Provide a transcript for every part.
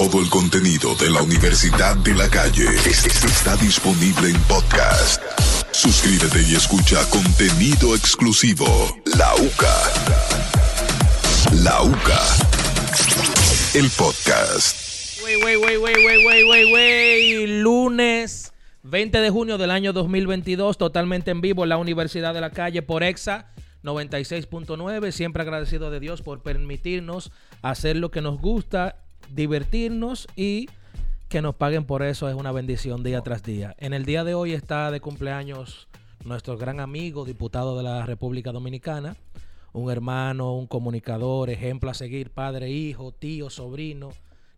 Todo el contenido de la Universidad de la Calle es- es- está disponible en podcast. Suscríbete y escucha contenido exclusivo. La UCA. La UCA. El podcast. Wey, wey, wey, wey, wey, wey, wey. Lunes 20 de junio del año 2022, totalmente en vivo en la Universidad de la Calle por EXA 96.9. Siempre agradecido de Dios por permitirnos hacer lo que nos gusta, divertirnos y que nos paguen por eso es una bendición día tras día. En el día de hoy está de cumpleaños nuestro gran amigo, diputado de la República Dominicana, un hermano, un comunicador, ejemplo a seguir, padre, hijo, tío, sobrino,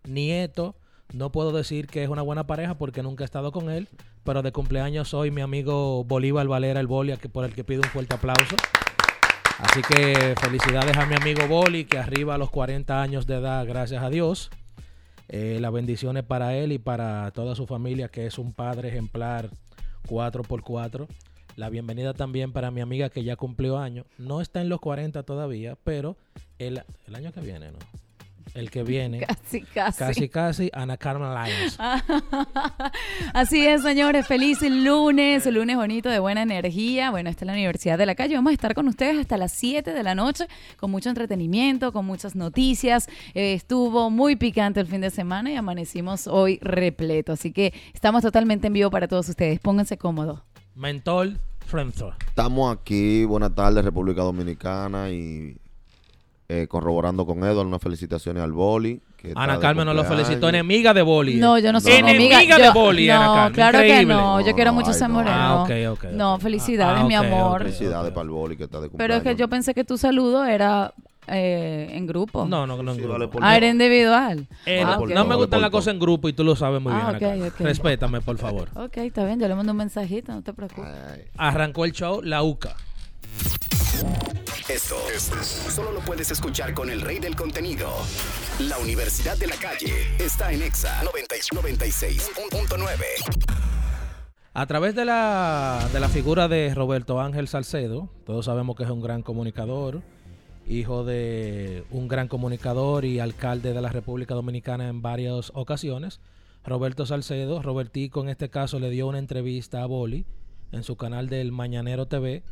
nieto. No puedo decir que es una buena pareja porque nunca he estado con él, pero de cumpleaños soy mi amigo Bolívar Valera el Boli, por el que pido un fuerte aplauso. Así que felicidades a mi amigo Boli, que arriba a los 40 años de edad, gracias a Dios. Eh, las bendiciones para él y para toda su familia, que es un padre ejemplar 4x4. La bienvenida también para mi amiga que ya cumplió años. No está en los 40 todavía, pero el, el año que viene, ¿no? El que viene. Casi, casi. Casi, casi, Ana Carmen Lyons. Así es, señores. Feliz lunes, un lunes bonito de buena energía. Bueno, esta es la Universidad de la Calle. Vamos a estar con ustedes hasta las 7 de la noche con mucho entretenimiento, con muchas noticias. Eh, estuvo muy picante el fin de semana y amanecimos hoy repleto. Así que estamos totalmente en vivo para todos ustedes. Pónganse cómodos. Mentol Frenzo. Estamos aquí, buenas tardes República Dominicana y eh, corroborando con Edward unas felicitaciones al boli. que Ana Carmen nos lo felicitó. Enemiga de Boli. No, yo no soy enemiga. Enemiga Yo- de Boli, Ana No, Carmen. claro que Increíble. no. Yo No, quiero mucho a San no. Moreno. Ah, ok, ok, ok. No, felicidades, Ah, mi amor. Felicidades para el boli que está de Pero cumpleaños. es que yo pensé que tu saludo era eh, en grupo. No, no, no. en Sí, grupo. vale, Ah, era individual. Eh, Ah, no, me gustan las cosas en grupo y tú lo sabes muy bien. Ah, Ana ok, Carmen. ok. Respétame, por favor. Ok, está bien, yo le mando un mensajito, no te preocupes. Ay, Arrancó el show La UCA. Esto, solo lo puedes escuchar con el rey del contenido. La Universidad de la Calle está en Exa 90 96.9. A través de la, de la figura de Roberto Ángel Salcedo, todos sabemos que es un gran comunicador, hijo de un gran comunicador y alcalde de la República Dominicana en varias ocasiones. Roberto Salcedo, Robertico en este caso le dio una entrevista a Boli en su canal del Mañanero TV.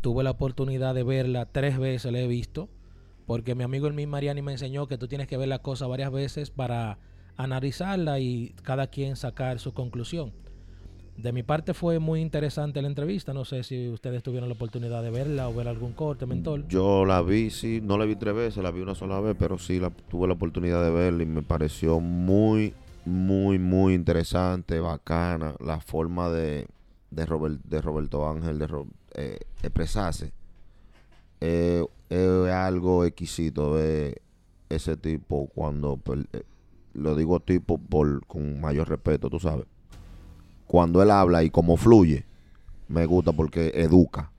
Tuve la oportunidad de verla tres veces, la he visto, porque mi amigo Elmin Mariani me enseñó que tú tienes que ver la cosa varias veces para analizarla y cada quien sacar su conclusión. De mi parte fue muy interesante la entrevista. No sé si ustedes tuvieron la oportunidad de verla o ver algún corte, mentor. Yo la vi, sí, no la vi tres veces, la vi una sola vez, pero sí la, tuve la oportunidad de verla y me pareció muy, muy, muy interesante, bacana la forma de, de, Robert- de Roberto Ángel de eh, expresarse. Eh, es algo exquisito de ese tipo cuando, eh, lo digo tipo por, con mayor respeto, tú sabes. Cuando él habla y cómo fluye, me gusta porque educa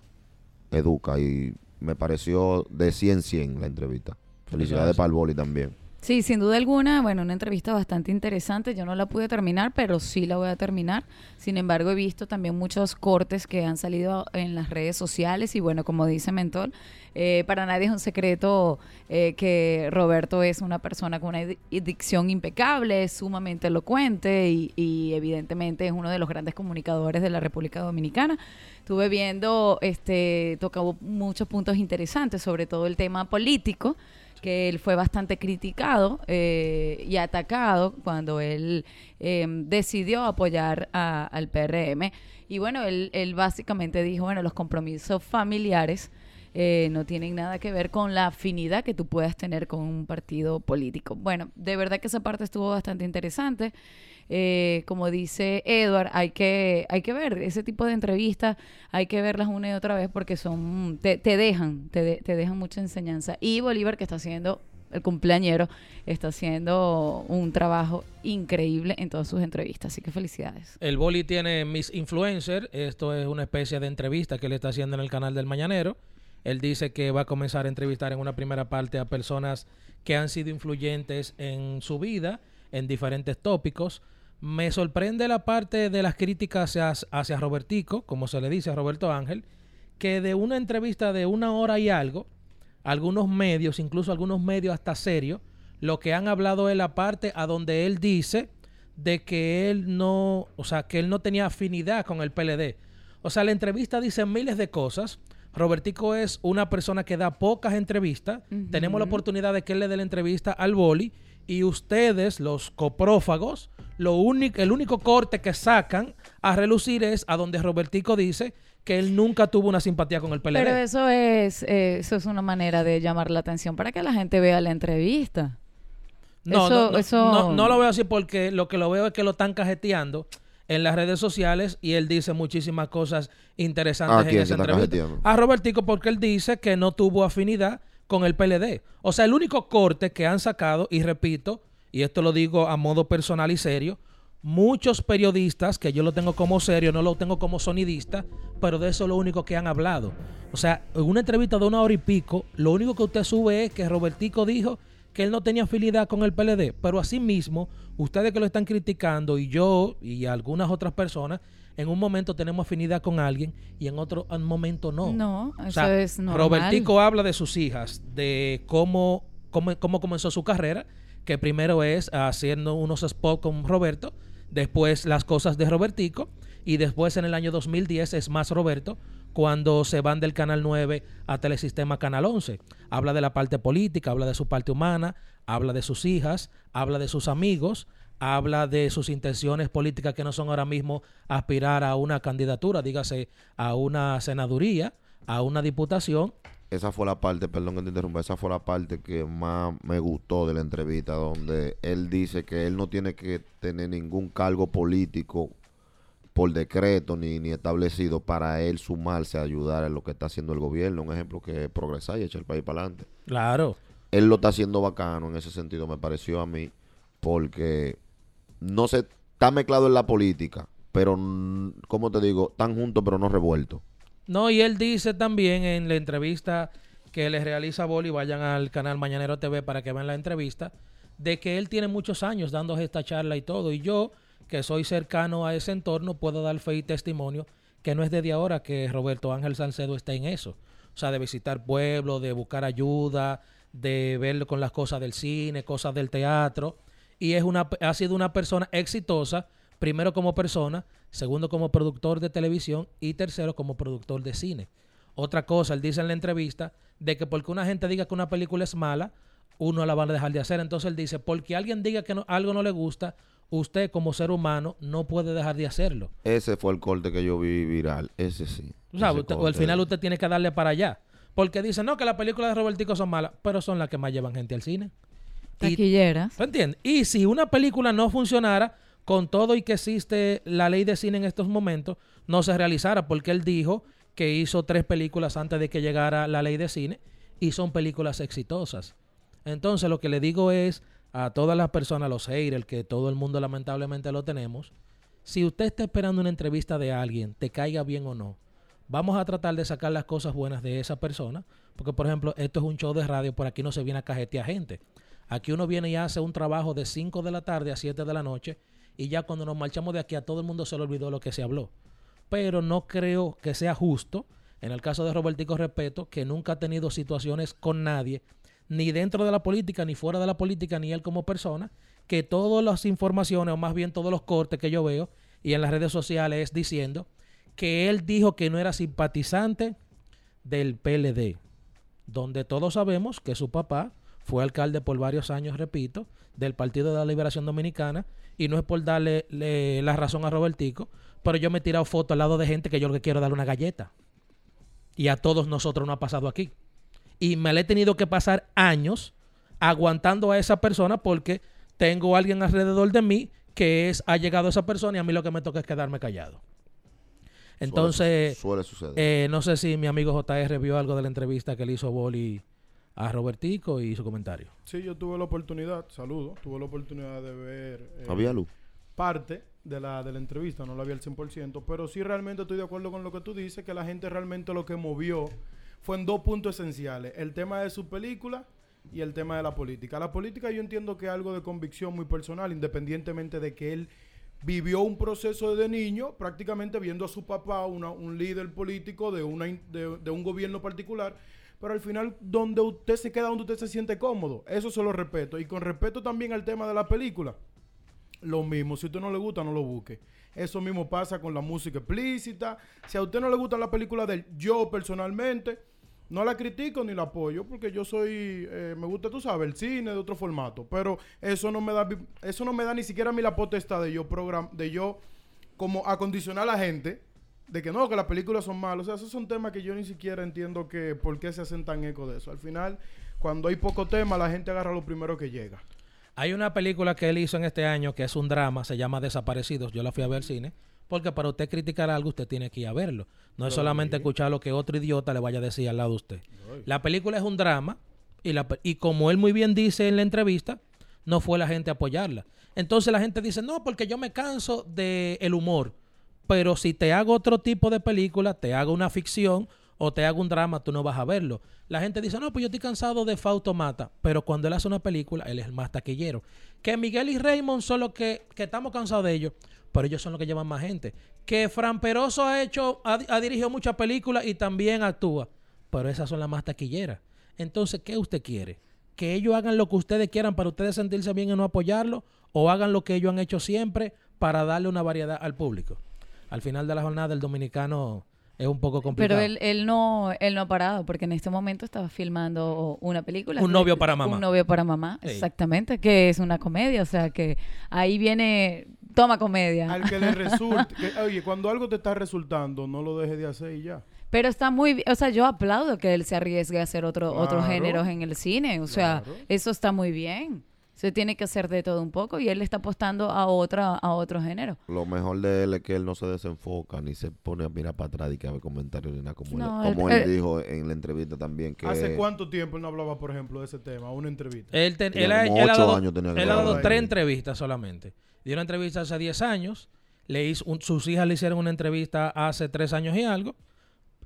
educa y me pareció de 100 100 la entrevista. Felicidades para el boli también. Sí, sin duda alguna, bueno, una entrevista bastante interesante. Yo no la pude terminar, pero sí la voy a terminar. Sin embargo, he visto también muchos cortes que han salido en las redes sociales y bueno, como dice Mentor, eh, para nadie es un secreto eh, que Roberto es una persona con una dicción impecable, es sumamente elocuente y, y evidentemente es uno de los grandes comunicadores de la República Dominicana. Estuve viendo, este, tocaba muchos puntos interesantes, sobre todo el tema político que él fue bastante criticado eh, y atacado cuando él eh, decidió apoyar a- al PRM. Y bueno, él, él básicamente dijo, bueno, los compromisos familiares eh, no tienen nada que ver con la afinidad que tú puedas tener con un partido político. Bueno, de verdad que esa parte estuvo bastante interesante. Eh, como dice Edward, hay que, hay que ver ese tipo de entrevistas, hay que verlas una y otra vez porque son, te, te dejan, te, de- te dejan mucha enseñanza. Y Bolívar, que está haciendo, el cumpleañero, está haciendo un trabajo increíble en todas sus entrevistas. Así que felicidades. El Boli tiene Miss Influencer. Esto es una especie de entrevista que él está haciendo en el canal del Mañanero. Él dice que va a comenzar a entrevistar en una primera parte a personas que han sido influyentes en su vida, en diferentes tópicos. Me sorprende la parte de las críticas hacia, hacia Robertico, como se le dice a Roberto Ángel, que de una entrevista de una hora y algo, algunos medios, incluso algunos medios hasta serios, lo que han hablado es la parte a donde él dice de que él no, o sea, que él no tenía afinidad con el PLD. O sea, la entrevista dice miles de cosas. Robertico es una persona que da pocas entrevistas. Tenemos la oportunidad de que él le dé la entrevista al boli y ustedes, los coprófagos, lo único, el único corte que sacan a relucir es a donde Robertico dice que él nunca tuvo una simpatía con el PLD. Pero eso es, eh, eso es una manera de llamar la atención para que la gente vea la entrevista. No, Eso- no, no, eso- no, no lo veo así porque lo que lo veo es que lo están cajeteando en las redes sociales y él dice muchísimas cosas interesantes ¿A en quién esa se está entrevista. cajeteando? A Robertico porque él dice que no tuvo afinidad con el PLD. O sea, el único corte que han sacado, y repito, y esto lo digo a modo personal y serio, muchos periodistas, que yo lo tengo como serio, no lo tengo como sonidista, pero de eso es lo único que han hablado. O sea, en una entrevista de una hora y pico, lo único que usted sube es que Robertico dijo que él no tenía afinidad con el PLD, pero asimismo, ustedes que lo están criticando y yo y algunas otras personas, en un momento tenemos afinidad con alguien y en otro en momento no. No, O eso sea, es normal. Robertico habla de sus hijas, de cómo, cómo, cómo comenzó su carrera, que primero es haciendo unos spots con Roberto, después las cosas de Robertico, y después en el año 2010 es más Roberto, cuando se van del Canal 9 a Telesistema Canal 11. Habla de la parte política, habla de su parte humana, habla de sus hijas, habla de sus amigos, habla de sus intenciones políticas que no son ahora mismo aspirar a una candidatura, dígase a una senaduría, a una diputación. Esa fue la parte, perdón que te interrumpa, esa fue la parte que más me gustó de la entrevista, donde él dice que él no tiene que tener ningún cargo político por decreto ni, ni establecido para él sumarse a ayudar en lo que está haciendo el gobierno. Un ejemplo que es progresar y echar el país para adelante. Claro. Él lo está haciendo bacano en ese sentido, me pareció a mí, porque no se está mezclado en la política, pero, como te digo, están juntos pero no revueltos. No, y él dice también en la entrevista que le realiza Boli, vayan al canal Mañanero TV para que vean la entrevista, de que él tiene muchos años dando esta charla y todo. Y yo, que soy cercano a ese entorno, puedo dar fe y testimonio que no es desde ahora que Roberto Ángel Salcedo está en eso. O sea, de visitar pueblos, de buscar ayuda, de verlo con las cosas del cine, cosas del teatro. Y es una, ha sido una persona exitosa, primero como persona, segundo como productor de televisión y tercero como productor de cine. Otra cosa, él dice en la entrevista de que porque una gente diga que una película es mala, uno la va a dejar de hacer. Entonces él dice, porque alguien diga que no- algo no le gusta, usted como ser humano no puede dejar de hacerlo. Ese fue el corte que yo vi viral, ese sí. O sea, Ese usted- o al final usted tiene que darle para allá. Porque dice, no, que las películas de Robertico son malas, pero son las que más llevan gente al cine. Taquilleras. ¿Tú entiendes? Y si una película no funcionara, con todo y que existe la ley de cine en estos momentos, no se realizara, porque él dijo que hizo tres películas antes de que llegara la ley de cine y son películas exitosas. Entonces, lo que le digo es a todas las personas, los haters, que todo el mundo lamentablemente lo tenemos, si usted está esperando una entrevista de alguien, te caiga bien o no, vamos a tratar de sacar las cosas buenas de esa persona, porque por ejemplo, esto es un show de radio, por aquí no se viene a cajetear gente. Aquí uno viene y hace un trabajo de 5 de la tarde a 7 de la noche y ya cuando nos marchamos de aquí a todo el mundo se le olvidó lo que se habló. Pero no creo que sea justo, en el caso de Robertico Respeto, que nunca ha tenido situaciones con nadie, ni dentro de la política, ni fuera de la política, ni él como persona, que todas las informaciones, o más bien todos los cortes que yo veo y en las redes sociales es diciendo que él dijo que no era simpatizante del PLD, donde todos sabemos que su papá fue alcalde por varios años, repito, del Partido de la Liberación Dominicana, y no es por darle le- la razón a Robertico, pero yo me he tirado fotos al lado de gente que yo lo que quiero es darle una galleta. Y a todos nosotros no ha pasado aquí. Y me le he tenido que pasar años aguantando a esa persona porque tengo alguien alrededor de mí que es ha llegado esa persona y a mí lo que me toca es quedarme callado. Entonces, Suele, suceder. eh, no sé si mi amigo JR vio algo de la entrevista que le hizo Boli a Robertico y su comentario. Sí, yo tuve la oportunidad, saludo, tuve la oportunidad de ver eh, ¿Había luz? parte de la, de la entrevista, no la vi al 100%, pero sí realmente estoy de acuerdo con lo que tú dices, que la gente realmente lo que movió fue en dos puntos esenciales, el tema de su película y el tema de la política. La política yo entiendo que es algo de convicción muy personal, independientemente de que él vivió un proceso de niño prácticamente viendo a su papá, una- un líder político de, una, de un gobierno particular, pero al final donde usted se queda, donde usted se siente cómodo. Eso se lo respeto. Y con respeto también al tema de la película. Lo mismo, si a usted no le gusta, no lo busque. Eso mismo pasa con la música explícita. Si a usted no le gusta la película de él, yo personalmente no la critico ni la apoyo porque yo soy, eh, me gusta, tú sabes, el cine de otro formato. Pero eso no me da, eso no me da ni siquiera a mí la potestad de yo program, de yo como acondicionar a la gente de que no, que las películas son malas. O sea, esos son temas que yo ni siquiera entiendo que por qué se hacen tan eco de eso. Al final, cuando hay poco tema, la gente agarra lo primero que llega. Hay una película que él hizo en este año que es un drama, se llama Desaparecidos. Yo la fui a ver al cine. Porque para usted criticar algo, usted tiene que ir a verlo. No es solamente escuchar lo que otro idiota le vaya a decir al lado de usted. La película es un drama y, la, y como él muy bien dice en la entrevista, no fue la gente a apoyarla. Entonces la gente dice, no, porque yo me canso del el humor. Pero si te hago otro tipo de película, te hago una ficción o te hago un drama, tú no vas a verlo. La gente dice, no, pues yo estoy cansado de Fausto Mata. Pero cuando él hace una película, él es el más taquillero. Que Miguel y Raymond son los que, que estamos cansados de ellos, pero ellos son los que llevan más gente. Que Fran Peroso ha hecho, ha, ha dirigido muchas películas y también actúa. Pero esas son las más taquilleras. Entonces, ¿qué usted quiere? ¿Que ellos hagan lo que ustedes quieran para ustedes sentirse bien y no apoyarlo? ¿O hagan lo que ellos han hecho siempre para darle una variedad al público? Al final de la jornada, el dominicano es un poco complicado. Pero él, él no él no ha parado porque en este momento estaba filmando una película. Un novio para mamá. Un novio para mamá, Sí. exactamente, que es una comedia, o sea que ahí viene toma comedia. Al que le resulte. que, oye, cuando algo te está resultando, no lo dejes de hacer y ya. Pero está muy bien, o sea, yo aplaudo que él se arriesgue a hacer otro, otros Claro. géneros en el cine, o sea, Claro. eso está muy bien. Se tiene que hacer de todo un poco y él le está apostando a otra a otro género. Lo mejor de él es que él no se desenfoca ni se pone a mirar para atrás y que haber comentarios ni nada. Como, No, él, como él- dijo en la entrevista también que... ¿Hace cuánto tiempo él no hablaba, por ejemplo, de ese tema? Una entrevista. Él, te- Tenía él ha, como él ha ocho dado, años tenía que él ha dado tres entrevistas solamente. Dio una entrevista hace 10 años. Le hizo un- sus hijas le hicieron una entrevista hace 3 años y algo.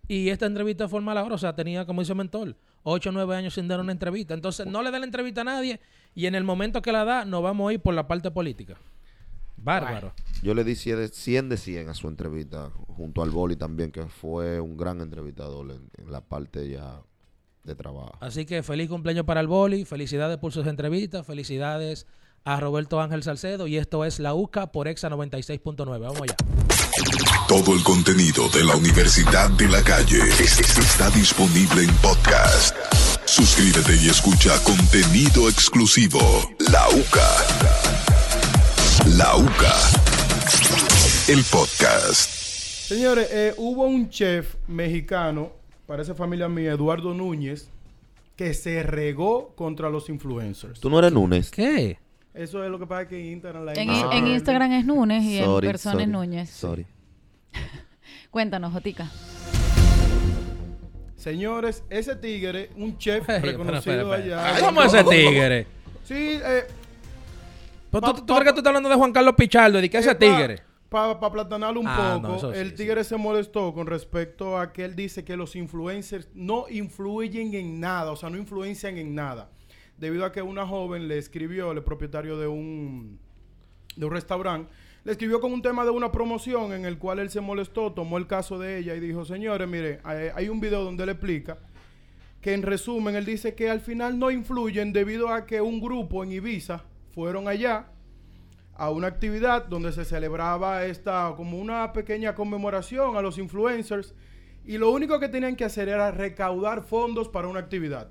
Y esta entrevista formal ahora, o sea, tenía, como dice Mentor, 8 o 9 años sin dar una entrevista. Entonces, no le da la entrevista a nadie. Y en el momento que la da, nos vamos a ir por la parte política. Bárbaro. Yo le di 100 de 100 de 100 a su entrevista, junto al Boli también, que fue un gran entrevistador en, en la parte ya de trabajo. Así que feliz cumpleaños para el Boli. Felicidades por sus entrevistas. Felicidades a Roberto Ángel Salcedo. Y esto es La UCA por Exa 96.9. Vamos allá. Todo el contenido de la Universidad de la Calle es- es- está disponible en podcast. Suscríbete y escucha contenido exclusivo. La UCA. La UCA. El podcast. Señores, eh, hubo un chef mexicano, parece familia mía, Eduardo Núñez, que se regó contra los influencers. ¿Tú no eres Nunes? ¿Qué? Eso es lo que pasa que en Instagram la En, en Instagram es Núñez y Sorry, en persona es Núñez. Sorry. Cuéntanos, Jotica. Señores, ese tigre, un chef Ey, reconocido espera, espera, allá. ¿Cómo ese tigre? Sí, eh, Pa- ¿Tú, tú pa- crees que tú estás hablando de Juan Carlos Pichardo y que ese tigre? Para platanarlo un Ah, poco, no, eso sí, el sí. tigre se molestó con respecto a que él dice que los influencers no influyen en nada, o sea, no influencian en nada. Debido a que una joven le escribió, el propietario de un, de un restaurante, le escribió con un tema de una promoción en el cual él se molestó, tomó el caso de ella y dijo, señores, mire, hay, un video donde él explica que en resumen él dice que al final no influyen debido a que un grupo en Ibiza fueron allá a una actividad donde se celebraba esta como una pequeña conmemoración a los influencers y lo único que tenían que hacer era recaudar fondos para una actividad.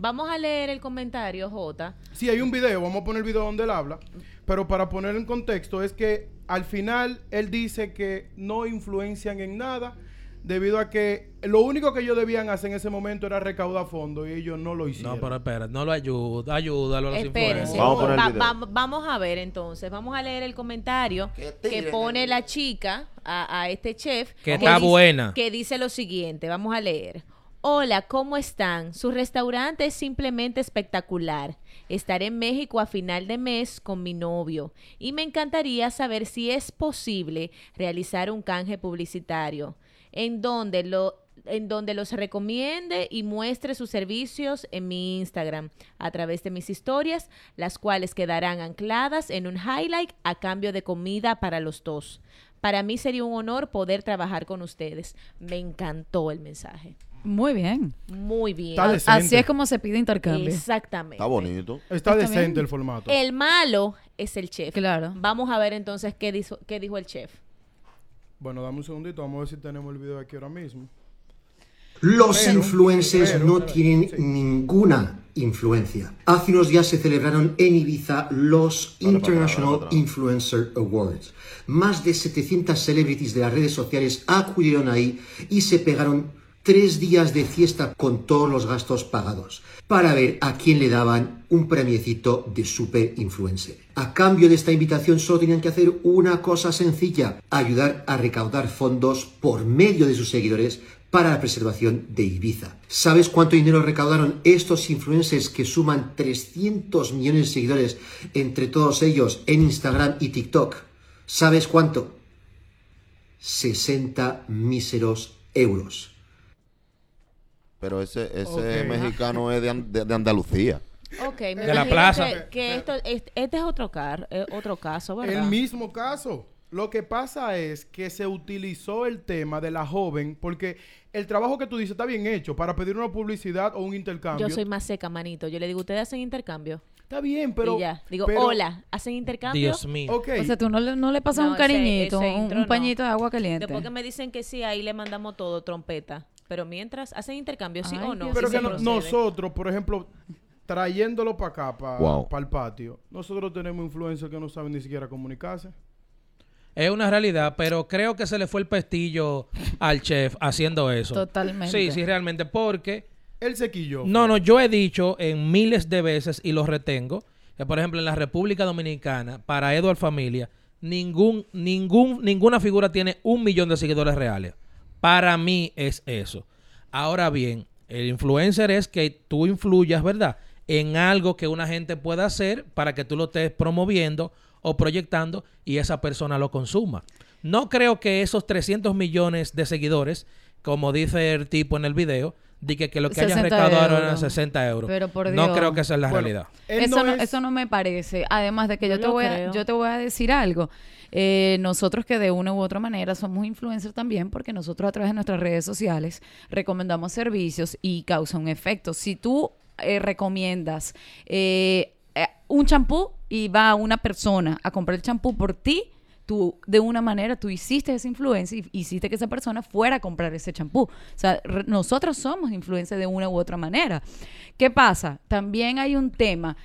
Vamos a leer el comentario, Jota. Sí, hay un video, vamos a poner el video donde él habla, pero para poner en contexto es que al final él dice que no influencian en nada debido a que lo único que ellos debían hacer en ese momento era recaudar fondos y ellos no lo hicieron. No, pero espera, no lo ayuda, ayúdalo a los influencers. Vamos a poner el Va- video. va- vamos a ver entonces. Vamos a leer el comentario que pone la chica a, a este chef. Que está dice- buena. Que dice lo siguiente. Vamos a leer. Hola, ¿cómo están? Su restaurante es simplemente espectacular. Estaré en México a final de mes con mi novio y me encantaría saber si es posible realizar un canje publicitario en donde lo en donde los recomiende y muestre sus servicios en mi Instagram a través de mis historias, las cuales quedarán ancladas en un highlight a cambio de comida para los dos. Para mí sería un honor poder trabajar con ustedes. Me encantó el mensaje. Muy bien. Muy bien. Está decente. Así es como se pide intercambio. Exactamente. Está bonito. Está Está decente bien. el formato. El malo es el chef. Claro. Vamos a ver entonces qué dijo, qué dijo el chef. Bueno, dame un segundito, vamos a ver si tenemos el video aquí ahora mismo. Los Pero, influencers pero, no pero, tienen sí. ninguna influencia. Hace unos días se celebraron en Ibiza los International. Influencer Awards. Más de 700 celebrities de las redes sociales acudieron ahí y se pegaron tres días de fiesta con todos los gastos pagados para ver a quién le daban un premiecito de super influencer. A cambio de esta invitación solo tenían que hacer una cosa sencilla, ayudar a recaudar fondos por medio de sus seguidores para la preservación de Ibiza. ¿Sabes cuánto dinero recaudaron estos influencers que suman 300 millones de seguidores entre todos ellos en Instagram y TikTok? ¿Sabes cuánto? 60 míseros euros. Pero ese, ese mexicano es de, de- de Andalucía. Ok, me De la plaza. Que, que esto, este, este es otro, car, eh, otro caso, ¿verdad? El mismo caso. Lo que pasa es que se utilizó el tema de la joven porque el trabajo que tú dices está bien hecho para pedir una publicidad o un intercambio. Yo soy más seca, manito. Yo le digo, ¿ustedes hacen intercambio? Está bien, pero... y ya. Digo, pero- hola, ¿hacen intercambio? Dios mío. O sea, tú no le, no le pasas No, un cariñito, ese un, intro un no. pañito de agua caliente. Después que me dicen que sí, ahí le mandamos todo, trompeta. Pero mientras, ¿hacen intercambio, sí Ay, o no? Dios Pero Sí que se no- nosotros, por ejemplo, trayéndolo para acá, para Wow. el patio, nosotros tenemos influencers que no saben ni siquiera comunicarse. Es una realidad, pero creo que se le fue el pestillo al chef haciendo eso. Totalmente. Sí, sí, realmente, porque... El sequillo. No, no, yo he dicho en miles de veces y lo retengo, que por ejemplo en la República Dominicana, para Edward Familia, ningún, ningún, ninguna figura tiene un millón de seguidores reales. Para mí es eso. Ahora bien, el influencer es que tú influyas, ¿verdad? En algo que una gente pueda hacer para que tú lo estés promoviendo o proyectando y esa persona lo consuma. No creo que esos 300 millones de seguidores, como dice el tipo en el video, de que, que lo que hayan 60 recaudado eran euros. 60 euros. Pero por no Dios. creo que esa es la Bueno, realidad. eso, no, es- eso no me parece. Además de que yo, Yo te lo voy a, creo. yo te voy a decir algo. Eh, nosotros que de una u otra manera somos influencers también porque nosotros a través de nuestras redes sociales recomendamos servicios y causa un efecto. Si tú eh, recomiendas eh, eh, un champú y va una persona a comprar el champú por ti, tú de una manera tú hiciste esa influencia y hiciste que esa persona fuera a comprar ese champú. O sea, nosotros somos influencers de una u otra manera. ¿Qué pasa? También hay un tema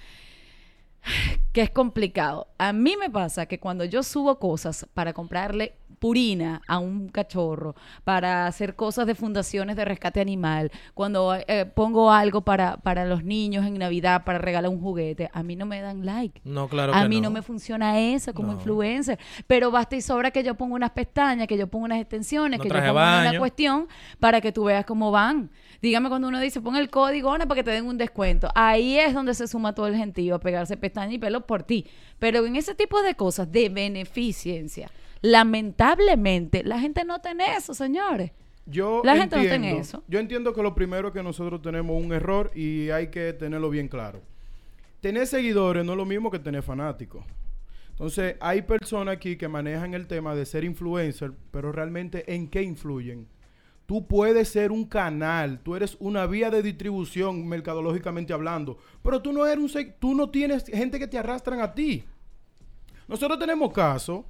que es complicado. A mí me pasa que cuando yo subo cosas para comprarle purina a un cachorro, para hacer cosas de fundaciones de rescate animal, cuando eh, pongo algo para, para los niños en Navidad, para regalar un juguete, a mí no me dan like. No, claro a que mí no. no. me funciona eso como No. influencer. Pero basta y sobra que yo ponga unas pestañas, que yo ponga unas extensiones, No que yo ponga una cuestión para que tú veas cómo van. Dígame cuando uno dice, pon el código Ana para que te den un descuento. Ahí es donde se suma todo el gentío a pegarse pestañas y pelo por ti. Pero en ese tipo de cosas de beneficencia, lamentablemente, la gente no tiene eso, señores. Yo La gente no entiendo, tiene eso. Yo entiendo que lo primero es que nosotros tenemos un error y hay que tenerlo bien claro. Tener seguidores no es lo mismo que tener fanáticos. Entonces, hay personas aquí que manejan el tema de ser influencer, pero realmente ¿en qué influyen? Tú puedes ser un canal, tú eres una vía de distribución mercadológicamente hablando, pero tú no eres un tú no tienes gente que te arrastran a ti. Nosotros tenemos casos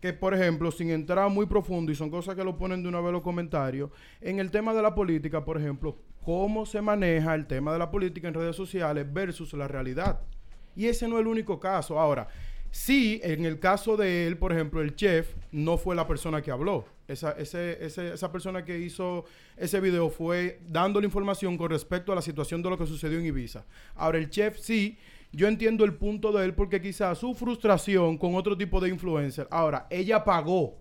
que, por ejemplo, sin entrar muy profundo, y son cosas que lo ponen de una vez los comentarios, en el tema de la política, por ejemplo, cómo se maneja el tema de la política en redes sociales versus la realidad. Y ese no es el único caso. Ahora, sí, en el caso de él, por ejemplo, el chef no fue la persona que habló. Esa, ese- ese- esa persona que hizo ese video fue dando la información con respecto a la situación de lo que sucedió en Ibiza. Ahora, el chef sí, yo entiendo el punto de él porque quizás su frustración con otro tipo de influencer. Ahora, ella pagó.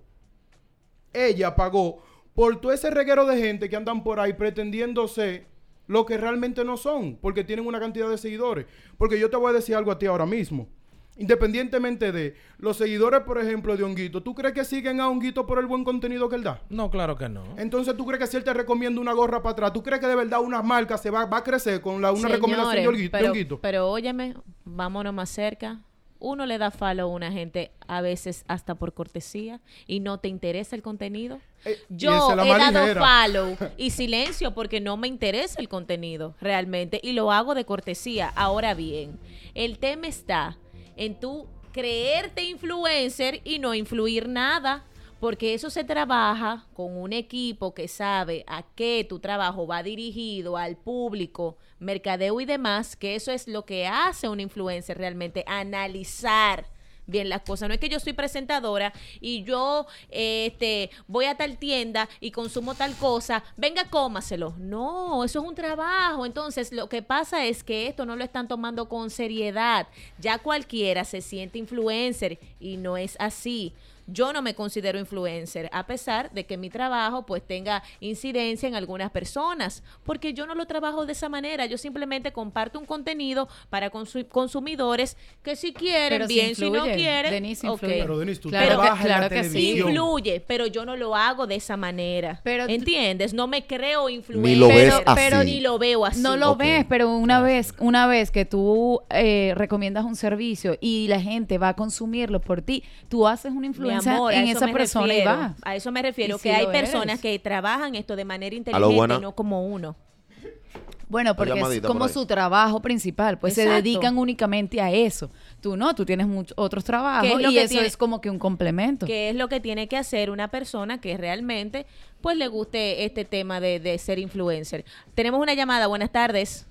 Ella pagó por todo ese reguero de gente que andan por ahí pretendiéndose lo que realmente no son, porque tienen una cantidad de seguidores. Porque yo te voy a decir algo a ti ahora mismo. Independientemente de los seguidores, por ejemplo, de Honguito, ¿tú crees que siguen a Honguito por el buen contenido que él da? No, claro que no. Entonces, ¿tú crees que si él te recomienda una gorra para atrás, ¿tú crees que de verdad una marca se va, va a crecer con la, una Señores, recomendación de Honguito? de pero, Honguito? pero óyeme, vámonos más cerca. uno le da follow a una gente a veces hasta por cortesía y no te interesa el contenido. Eh, Yo he dado ligera. follow y silencio porque no me interesa el contenido realmente y lo hago de cortesía. Ahora bien, el tema está en tú creerte influencer y no influir nada. Porque eso se trabaja con un equipo que sabe a qué tu trabajo va dirigido al público, mercadeo y demás, que eso es lo que hace un influencer realmente, analizar bien las cosas. No es que yo soy presentadora y yo este, voy a tal tienda y consumo tal cosa, venga, cómaselo. No, eso es un trabajo. Entonces, lo que pasa es que esto no lo están tomando con seriedad. Ya cualquiera se siente influencer y no es así. Yo no me considero influencer, a pesar de que mi trabajo pues tenga incidencia en algunas personas, porque yo no lo trabajo de esa manera. Yo simplemente comparto un contenido para consu- consumidores que si quieren, Pero bien, si no quieren, Denise, ok. influye. Pero Denis, tú Claro que- trabajas en claro la que sí. Influye, pero yo no lo hago de esa manera. Pero ¿Entiendes? No me creo influencer. Ni lo ves Pero- así. pero ni lo veo así. No lo ves, pero una vez, una vez que tú eh, recomiendas un servicio y la gente va a consumirlo por ti, tú haces una Mi amor, en esa persona refiero. y va. A eso me refiero, que hay personas eres. que trabajan esto de manera inteligente y no como uno. Bueno, porque es como su trabajo principal, pues se dedican únicamente a eso. Tú no, tú tienes muchos otros trabajos ¿Qué es lo y que eso tiene- es como que un complemento. que es lo que tiene que hacer una persona que realmente pues le guste este tema de, de ser influencer. Tenemos una llamada, buenas tardes.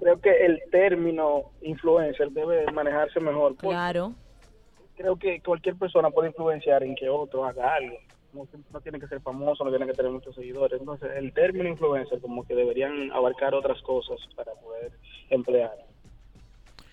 creo que el término influencer debe manejarse mejor. porque Claro. Creo que cualquier persona puede influenciar en que otro haga algo. No, no tiene que ser famoso, no tiene que tener muchos seguidores. Entonces, el término influencer como que deberían abarcar otras cosas para poder emplear.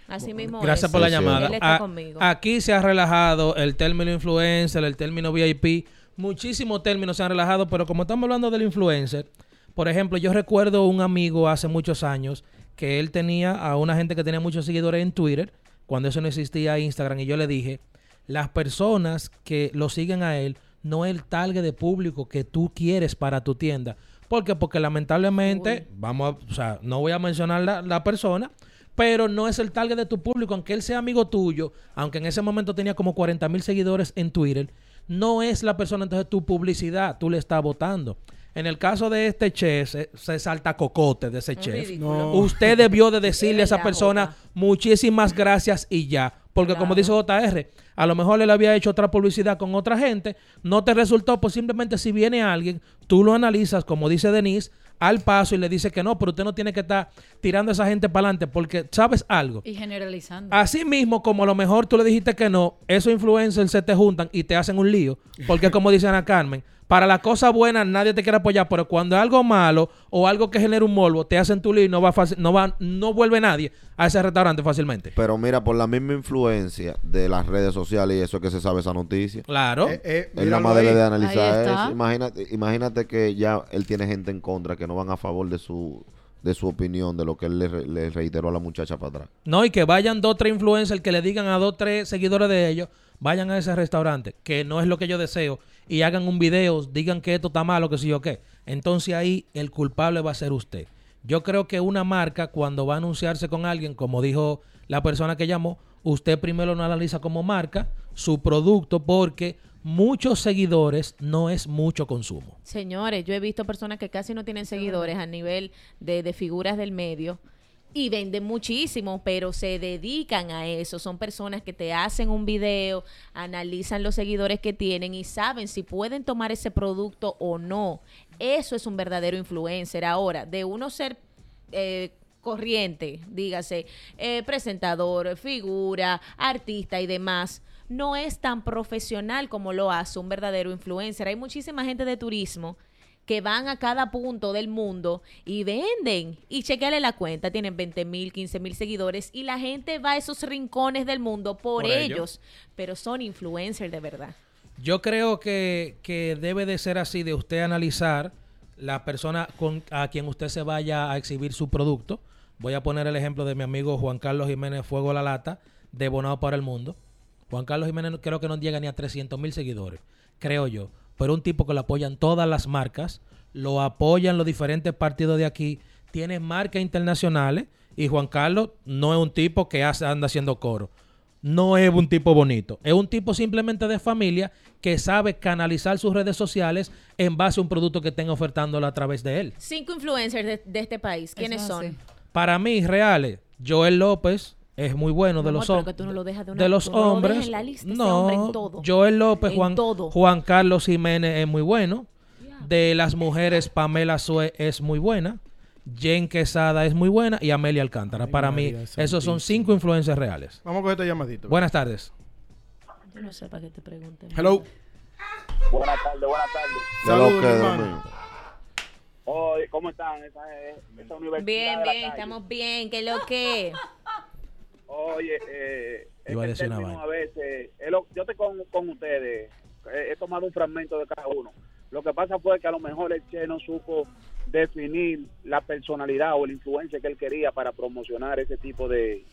Así mismo Gracias es. por la Sí, sí. llamada. Él está A- conmigo. aquí se ha relajado el término influencer, el término VIP. Muchísimos términos se han relajado, pero como estamos hablando del influencer, por ejemplo, yo recuerdo un amigo hace muchos años que él tenía a una gente que tenía muchos seguidores en Twitter, cuando eso no existía Instagram, y yo le dije, las personas que lo siguen a él no es el target de público que tú quieres para tu tienda. ¿Por qué? Porque lamentablemente, vamos a, o sea, no voy a mencionar la, la persona, pero no es el target de tu público, aunque él sea amigo tuyo, aunque en ese momento tenía como 40 mil seguidores en Twitter, no es la persona, entonces tu publicidad, tú le estás votando. En el caso de este che, se, se salta cocote de ese chef. No. Usted debió de decirle a esa persona muchísimas gracias y ya. Porque como dice JR, a lo mejor él había hecho otra publicidad con otra gente, no te resultó, pues simplemente si viene alguien, tú lo analizas, como dice Denise, al paso y le dice que no, pero usted no tiene que estar tirando a esa gente para adelante porque, ¿sabes algo? Y generalizando. Así mismo, como a lo mejor tú le dijiste que no, esos influencers se te juntan y te hacen un lío. Porque como dice Ana Carmen, para la cosa buena nadie te quiere apoyar, pero cuando es algo malo o algo que genera un morbo, te hacen tu lío y no va fácil, no va, no vuelve nadie a ese restaurante fácilmente. Pero mira, por la misma influencia de las redes sociales y eso que se sabe esa noticia. Claro. Eh, eh, Él míralo nada más debe ahí. de analizar eso. Imagínate, imagínate que ya él tiene gente en contra que no van a favor de su de su opinión, de lo que él le reiteró a la muchacha para atrás. No, y que vayan dos, tres influencers que le digan a dos, tres seguidores de ellos, vayan a ese restaurante, que no es lo que yo deseo, y hagan un video, digan que esto está malo, que sí o qué. Entonces ahí el culpable va a ser usted. Yo creo que una marca, cuando va a anunciarse con alguien, como dijo la persona que llamó, usted primero lo analiza como marca, su producto, porque muchos seguidores no es mucho consumo. Señores, yo he visto personas que casi no tienen seguidores a nivel de, de figuras del medio y venden muchísimo, pero se dedican a eso. Son personas que te hacen un video, analizan los seguidores que tienen y saben si pueden tomar ese producto o no. Eso es un verdadero influencer. Ahora, de uno ser eh, corriente, dígase, eh, presentador, figura, artista y demás, no es tan profesional como lo hace un verdadero influencer. Hay muchísima gente de turismo que van a cada punto del mundo y venden. Y chequeale la cuenta, tienen 20 mil, 15 mil seguidores y la gente va a esos rincones del mundo por, Por ello. ellos, pero son influencers de verdad. Yo creo que, que debe de ser así, de usted analizar la persona con, a quien usted se vaya a exhibir su producto. Voy a poner el ejemplo de mi amigo Juan Carlos Jiménez Fuego La Lata, de Bonao para el Mundo. Juan Carlos Jiménez creo que no llega ni a 300 mil seguidores, creo yo. Pero un tipo que lo apoyan todas las marcas, lo apoyan los diferentes partidos de aquí, tiene marcas internacionales y Juan Carlos no es un tipo que hace- anda haciendo coro. no es un tipo bonito. Es un tipo simplemente de familia que sabe canalizar sus redes sociales en base a un producto que estén ofertándolo a través de él. Cinco influencers de, de este país. ¿Quiénes Eso son? Para mí, reales, Joel López es muy bueno de los, hom- no lo de los lo hombres. en la lista, ese no, hombre en todo. Joel López, En Juan, todo. Juan Carlos Jiménez es muy bueno. De las mujeres, Pamela Sue es muy buena. Jen Quesada es muy buena. Y Amelia Alcántara. Ay, Para mí, esos son cinco influencias reales. Vamos a coger esta llamadita. Buenas tardes. Yo no sé para qué te pregunten. Hello. Buenas tardes, buenas tardes. Saludos, hermano. ¿cómo están? Esa, esa universidad Bien, bien, estamos bien. ¿Qué es lo que? Oye, eh, Iba a decir una término vaina. a veces, yo estoy con, con ustedes, he tomado un fragmento de cada uno. Lo que pasa fue que a lo mejor el Che no supo definir la personalidad o la influencia que él quería para promocionar ese tipo de,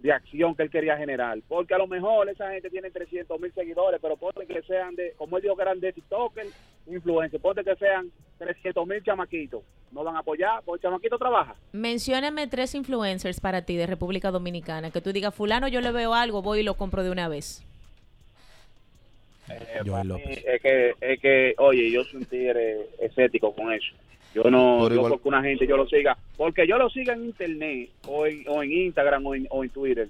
de acción que él quería generar. Porque a lo mejor esa gente tiene 300 mil seguidores, pero ponte que sean de, como él dijo que eran de TikToker, influencers, ponte que sean 300 mil chamaquitos. No van a apoyar, porque el chamaquito trabaja. Mencióname tres influencers para ti de República Dominicana. Que tú digas, fulano, yo le veo algo, voy y lo compro de una vez. Eh, Joel para López. mí Es que, es que, oye, yo soy un tigre escéptico con eso. Yo no, Pero yo igual- porque una gente yo lo siga, porque yo lo siga en internet o en, o en Instagram o en, o en Twitter,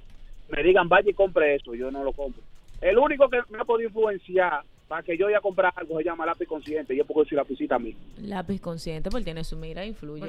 me digan vaya y compre eso, yo no lo compro. El único que me ha podido influenciar para que yo vaya a comprar algo se llama lápiz consciente y es porque soy lapicita a mí. Lápiz consciente, porque tiene su mira, influye.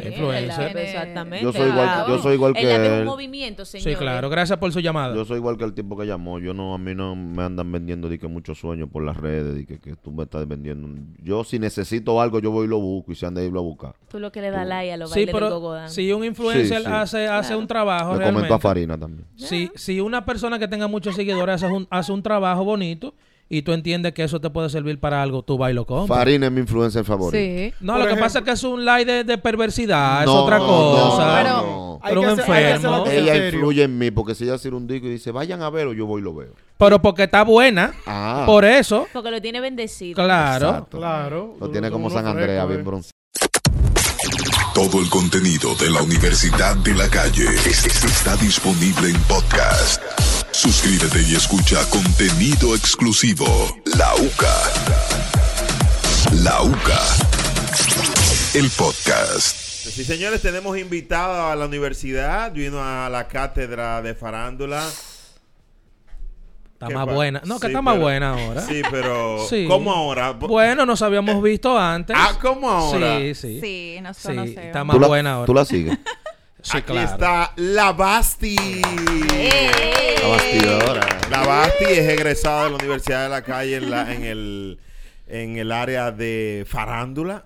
Exactamente. Yo soy igual que- yo soy igual El que lápiz es un movimiento, Sí, señor. claro. Gracias por su llamada. Yo soy igual que el tipo que llamó. Yo no, a mí no me andan vendiendo de que muchos sueños por las redes, de que, que tú me estás vendiendo. Yo si necesito algo, yo voy y lo busco y se anda a irlo a buscar. Tú lo que le das like a los Sí, bailes pero gogodán. si un influencer Sí, sí. hace, hace Claro. un trabajo Le comentó a realmente, Farina también. si, si una persona que tenga muchos seguidores hace un, hace un trabajo bonito y tú entiendes que eso te puede servir para algo, tú vas y lo compras. Farina es mi influencer favorito. Sí. No, Por lo que ejemplo- pasa es que es un like de, de perversidad, es No, otra no, cosa. pero- no. Hay Pero que un hacer- enfermo. Ella influye en mí porque si ella hace un disco y dice, vayan a verlo, yo voy y lo veo. Pero porque está buena, Ah, por eso, Porque lo tiene bendecido. claro. Exacto. Claro. Lo tiene como San Andrea, bien eh. bronce. Todo el contenido de la Universidad de la Calle es- es- está disponible en podcast. Suscríbete y escucha contenido exclusivo. La UCA. La UCA. El podcast. Sí, señores, tenemos invitado a la universidad, vino a la cátedra de farándula. Está ¿Qué más pa- buena. No, que Sí, está más pero- buena ahora. Sí, pero Sí. ¿cómo ahora? Bueno, nos habíamos visto antes. Ah, ¿cómo ahora? Sí, sí. Sí, nos Sí, conocemos. está más ¿Tú la, buena ahora. tú la sigues. Sí, Aquí claro. está la Basti. La bastidora. La Basti es egresada de la Universidad de la Calle en, la- en el, en el área de farándula.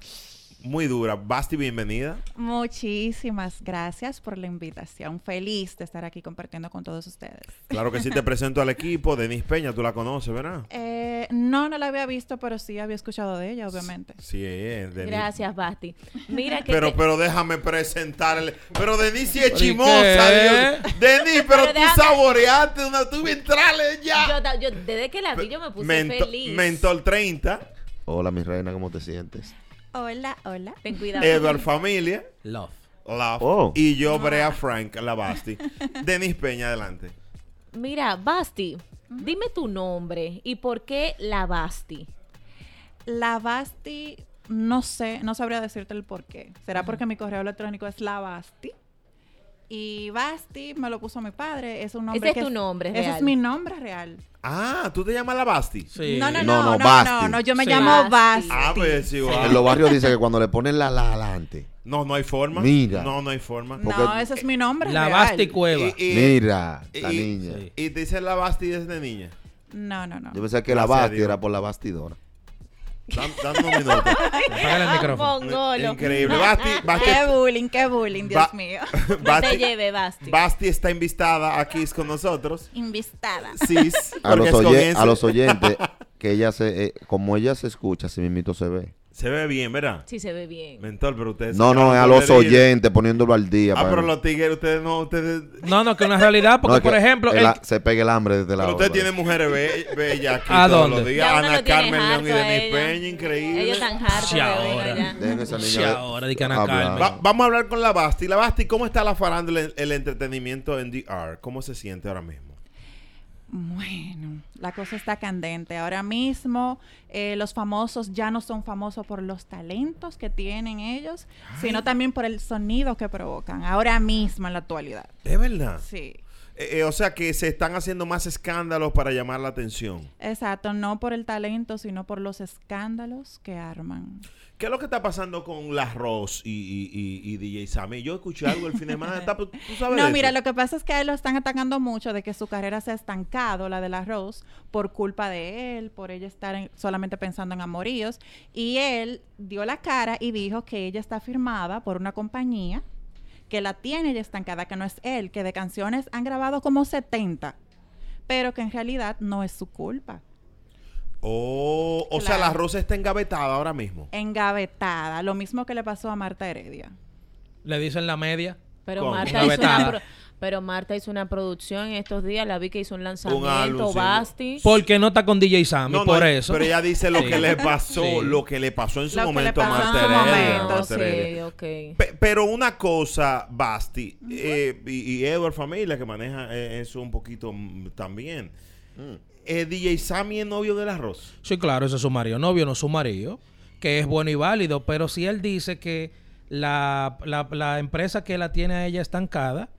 Muy dura. Basti, bienvenida. Muchísimas gracias por la invitación. Feliz de estar aquí compartiendo con todos ustedes. Claro que sí, te presento al equipo. Denise Peña, tú la conoces, ¿verdad? Eh, no, no la había visto, pero sí había escuchado de ella, obviamente. Sí, es Denise. Gracias, Basti. Mira que. Pero, te- pero déjame presentarle. Pero Denise sí es ¿Pero y chimosa, qué? Dios. Denise, pero, Pero tú déjame- saboreaste una. Tú entrarle ya. yo, desde que la vi, yo me puse Mento- feliz. Mentor 30. Hola, mi reina, ¿cómo te sientes? Hola, hola. Ten cuidado. Edward Familia. Love. Love. Oh. Y yo, Brea Frank, la Basti. Denise Peña, adelante. Mira, Basti, dime tu nombre y por qué la Basti. La Basti, no sé, no sabría decirte el por qué. Será porque mi correo electrónico es la Basti. Y Basti me lo puso mi padre. Es un nombre Ese es tu nombre Ese real. es mi nombre real. Ah, ¿tú te llamas la Basti? Sí. No, no, No, no, no, no, Basti. no, no, yo me Sí. llamo Basti. Ah, pues sí, igual. En los barrios dice que cuando le ponen la la adelante. No, no hay forma. Mira. No, no hay forma. No, ese es mi nombre La real. Basti Cueva. Y- y- Mira, la y- niña. Sí. Y te dice la Basti desde niña. No, no, no. Yo pensé que la Gracias Basti era por la bastidora. Dan- Dame un minuto. Apágale el micrófono. Mongolo. Increíble. Basti, Basti, Qué bullying, qué bullying, Dios Ba- mío. No te Basti, lleve, Basti. Basti está invitada aquí con nosotros. Invistada. Sí. A los, porque es con oye- ese. a los oyentes, que ella se, eh, como ella se escucha, así mismito se ve. Se ve bien, ¿verdad? Sí, se ve bien. Mentor, pero ustedes. No, no, es a los oyentes poniéndolo al día. Ah, para- pero los tigres, ustedes no, ustedes. No, no, que una realidad, porque No, es que por ejemplo, el el- a- se pega el hambre desde la Pero ustedes hora. tienen mujeres be- bellas aquí ¿A todos dónde? los días. Ana tiene Carmen León y Denis. Peña, increíble. Ellos están hartos Sí, de ahora. Dejen esa niña Sí, de- ahora di que Ana. Carmen. Va- vamos a hablar con la Basti. La Basti, ¿cómo está la farándula, el, el entretenimiento en DR? ¿Cómo se siente ahora mismo? Bueno, la cosa está candente. Ahora mismo eh, los famosos ya no son famosos por los talentos que tienen ellos, sino también por el sonido que provocan. Ahora mismo en la actualidad. Es verdad. Sí. Eh, eh, o sea que se están haciendo más escándalos para llamar la atención. Exacto, no por el talento, sino por los escándalos que arman. ¿Qué es lo que está pasando con la Ross y, y, y- y DJ Sammy? Yo escuché algo el fin de semana. está- ¿Tú sabes No, mira, lo que pasa es que a él lo están atacando mucho de que su carrera se ha estancado, la de la Rose, por culpa de él, por ella estar en- solamente pensando en amoríos. Y él dio la cara y dijo que ella está firmada por una compañía que la tiene ya estancada, que no es él, que de canciones han grabado como 70, pero que en realidad no es su culpa. Oh, o sea, la Rosa está engavetada ahora mismo. Engavetada, lo mismo que le pasó a Marta Heredia. Le dicen la media. Pero ¿Cómo? Marta, hizo una pero Marta hizo una producción en estos días. La vi que hizo un lanzamiento. álbum, sí. Basti. Porque no está con DJ Sammy, No, no, por eso. Pero ella dice lo Sí. que le pasó, Sí. lo que le pasó en su Lo momento a Marta su Heredia, momento. Heredia. Pe- pero una cosa, Basti, eh, y, y Edward Familia, que maneja eh, eso un poquito mm, también. Eh, DJ Sammy es novio del arroz. Sí, claro, ese es su marido. Novio no es su marido, que es bueno y válido, pero si él dice que la, la- la empresa que la tiene a ella estancada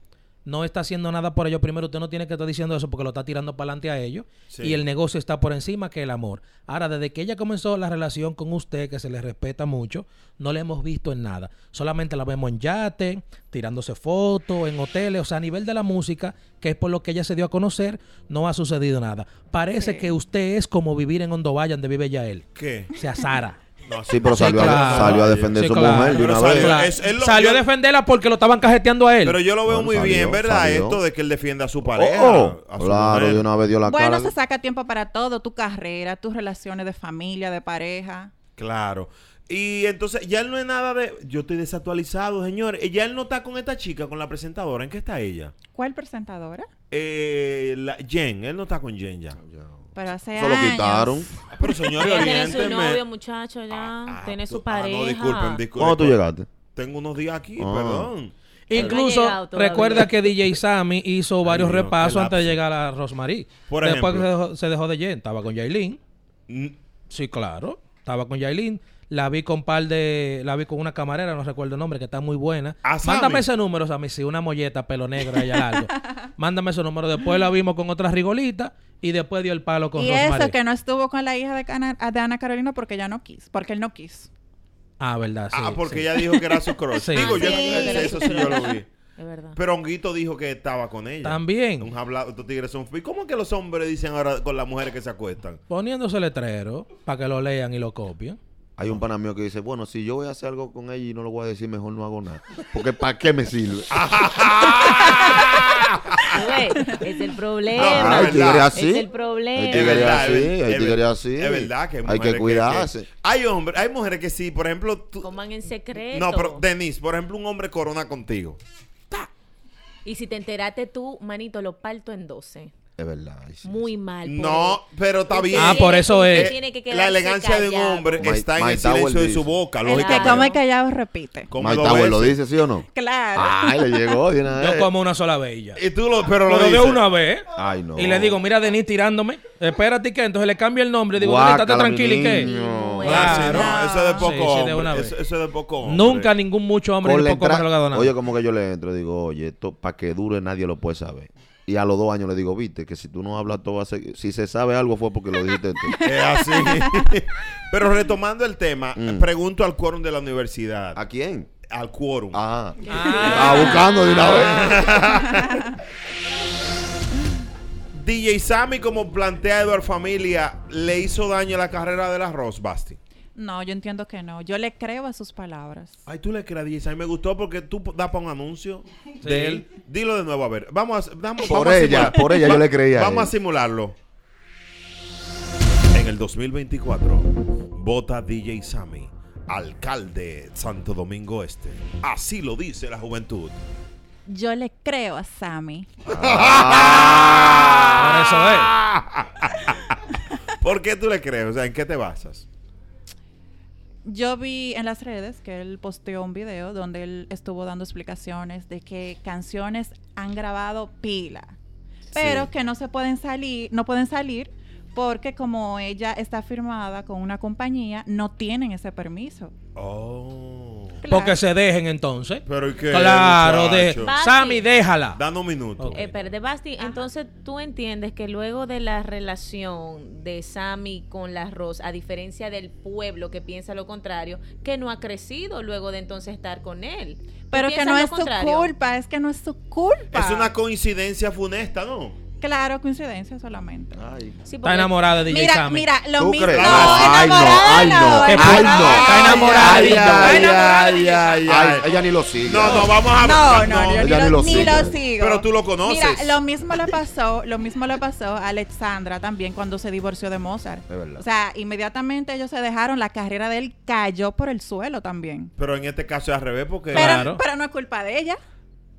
no está haciendo nada por ellos, primero usted no tiene que estar diciendo eso porque lo está tirando para adelante a ellos Sí. y el negocio está por encima que el amor. Ahora, desde que ella comenzó la relación con usted, que se le respeta mucho, no la hemos visto en nada. Solamente la vemos en yate, tirándose fotos, en hoteles, o sea, a nivel de la música, que es por lo que ella se dio a conocer, no ha sucedido nada. Parece Sí. que usted es como vivir en Hondo Valle, donde vive ya él. ¿Qué? O sea, Sara. No, Sí, pero Sí, salió, a, claro. salió a defender Sí, su claro. mujer de Pero una salió- vez. Claro. es- es lo- Salió yo- a defenderla porque lo estaban cajeteando a él. Pero yo lo veo Bueno, muy salió, bien, ¿verdad? salió. Esto de que él defienda a su Oh, pareja. oh, a su claro, mujer. de una vez dio la Bueno, cara. se saca tiempo para todo, tu carrera, tus relaciones de familia, de pareja. Claro. Y entonces, ya él no es nada de. Yo estoy desactualizado, señor. Eh, Ya él no está con esta chica, con la presentadora. ¿En qué está ella? ¿Cuál presentadora? Eh, la, Jen. Él no está con Jen ya. Pero hace Eso lo quitaron. Ah, Pero señor, Ella tiene su novio, muchacho, ya. Ah, tiene su ah, pareja. no, disculpen, disculpen. ¿Cuándo tú llegaste? Tengo unos días aquí, Ah. perdón. Incluso llegado todavía. recuerda que DJ Sammy hizo varios qué repasos antes de lapso. llegar a Rosemary. Por Después ejemplo. que se dejó, se dejó de Jen, estaba con Yailin. Sí, claro. Estaba con Yailin. La vi con par de. La vi con una camarera, no recuerdo el nombre, que está muy buena. ¿A Sammy? Mándame ese número, Sammy. Sí, una molleta, pelo negro, ella largo. Mándame ese número. Después la vimos con otra rigolita. Y después dio el palo con Y Rosemary. eso que no estuvo con la hija de, Cana- de Ana Carolina porque ya no quiso, porque él no quiso. Ah, verdad, sí. ah, porque sí. ella dijo que era su crush. Sí. Digo, yo Sí, era eso sí yo lo vi. Es verdad. Pero Honguito dijo que estaba con ella. También. Un hablado, estos tigres son... ¿Y cómo es que los hombres dicen ahora con las mujeres que se acuestan? Poniéndose letrero para que lo lean y lo copien. Hay un pana mío que dice, bueno, si yo voy a hacer algo con ella y no lo voy a decir, mejor no hago nada. Porque ¿para qué me sirve? Es el problema. hay es tigres así. Es el problema. Hay Es tigres verdad, así, es- hay es tigres ver- así. Es verdad que hay, que cuidarse. hay hombres, hay mujeres que sí, por ejemplo, tú- Coman en secreto. no, pero Denise, por ejemplo, un hombre corona contigo. Y si te enteraste tú, manito, lo parto en 12. Es verdad. sí, Muy sí. mal. No, pero está bien. Ah, por eso es. tiene que La elegancia de un callado. hombre Mike- está en el silencio de su dice. boca, El Que lógicamente. come callado repite. Como lo veces. dice, ¿sí o no? Claro. Ay, le llegó de una Yo vez. como una sola bella. Y tú lo, pero lo Pero de una vez. Ay, no. Y le digo, mira, Denis tirándome. Espérate que entonces le cambio el nombre. Digo, Denis, estate tranquilo y qué. Ah, Claro. no, eso es de poco Sí, hombre. vez. Eso, eso es de poco hombre. Nunca ningún mucho hombre ni poco hombre le ha dado nada. Oye, como que yo le entro, digo, oye, esto para que dure nadie lo puede saber. Y a los dos años le digo, viste, que si tú no hablas todo, ser- si se sabe algo fue porque lo dijiste tú. Es así. pero retomando el tema, Mm. pregunto al quórum de la universidad. ¿A quién? Al quórum. Ah, Ah. estaba buscando de una vez. DJ Sammy, como plantea Eduard Familia, le hizo daño a la carrera de la Ross, Basti. No, yo entiendo que no. Yo le creo a sus palabras. Ay, tú le crees a DJ Sammy. Me gustó porque tú das para un anuncio Sí. de él. Dilo de nuevo, a ver. Vamos a, vamos, Por vamos a ella, simular. por ella yo le creía a Vamos a simularlo. En el 2024, vota DJ Sammy, alcalde Santo Domingo Este. Así lo dice la juventud. Yo le creo a Sammy. Por eso es. ¿Por qué tú le crees? O sea, ¿en qué te basas? Yo vi en las redes que él posteó un video donde él estuvo dando explicaciones de que canciones han grabado pila. pero Sí. que no se pueden salir, no pueden salir porque como ella está firmada con una compañía, no tienen ese permiso. Oh. Claro. Porque se dejen entonces. Pero ¿y qué? Claro, de? Basti. Sammy, déjala. Dando un minuto. Ok. Eh, espérate, Basti, entonces tú entiendes que luego de la relación de Sammy con la Ross, a diferencia del pueblo que piensa lo contrario, que no ha crecido luego de entonces estar con él. ¿Tú Pero que no es su contrario? culpa, es que no es su culpa. Es una coincidencia funesta, ¿no? Claro, coincidencia solamente. Ay. Sí, Está enamorada de DJ Mira, Sammy. mira, lo ¿Tú mismo. No, Ay, no, ay, no, ¿Qué no, ay, no. Está enamorada de DJ ay, Ay, ay. ella ni lo sigue. No, no, vamos a No, no, yo ella ni, lo, sigue. lo sigo. Pero tú lo conoces. Mira, lo mismo le pasó, lo mismo le pasó a Alexandra también cuando se divorció de Mozart. Es verdad. O sea, inmediatamente ellos se dejaron, la carrera de él cayó por el suelo también. Pero en este caso es al revés porque... Pero, Claro. pero no es culpa de ella.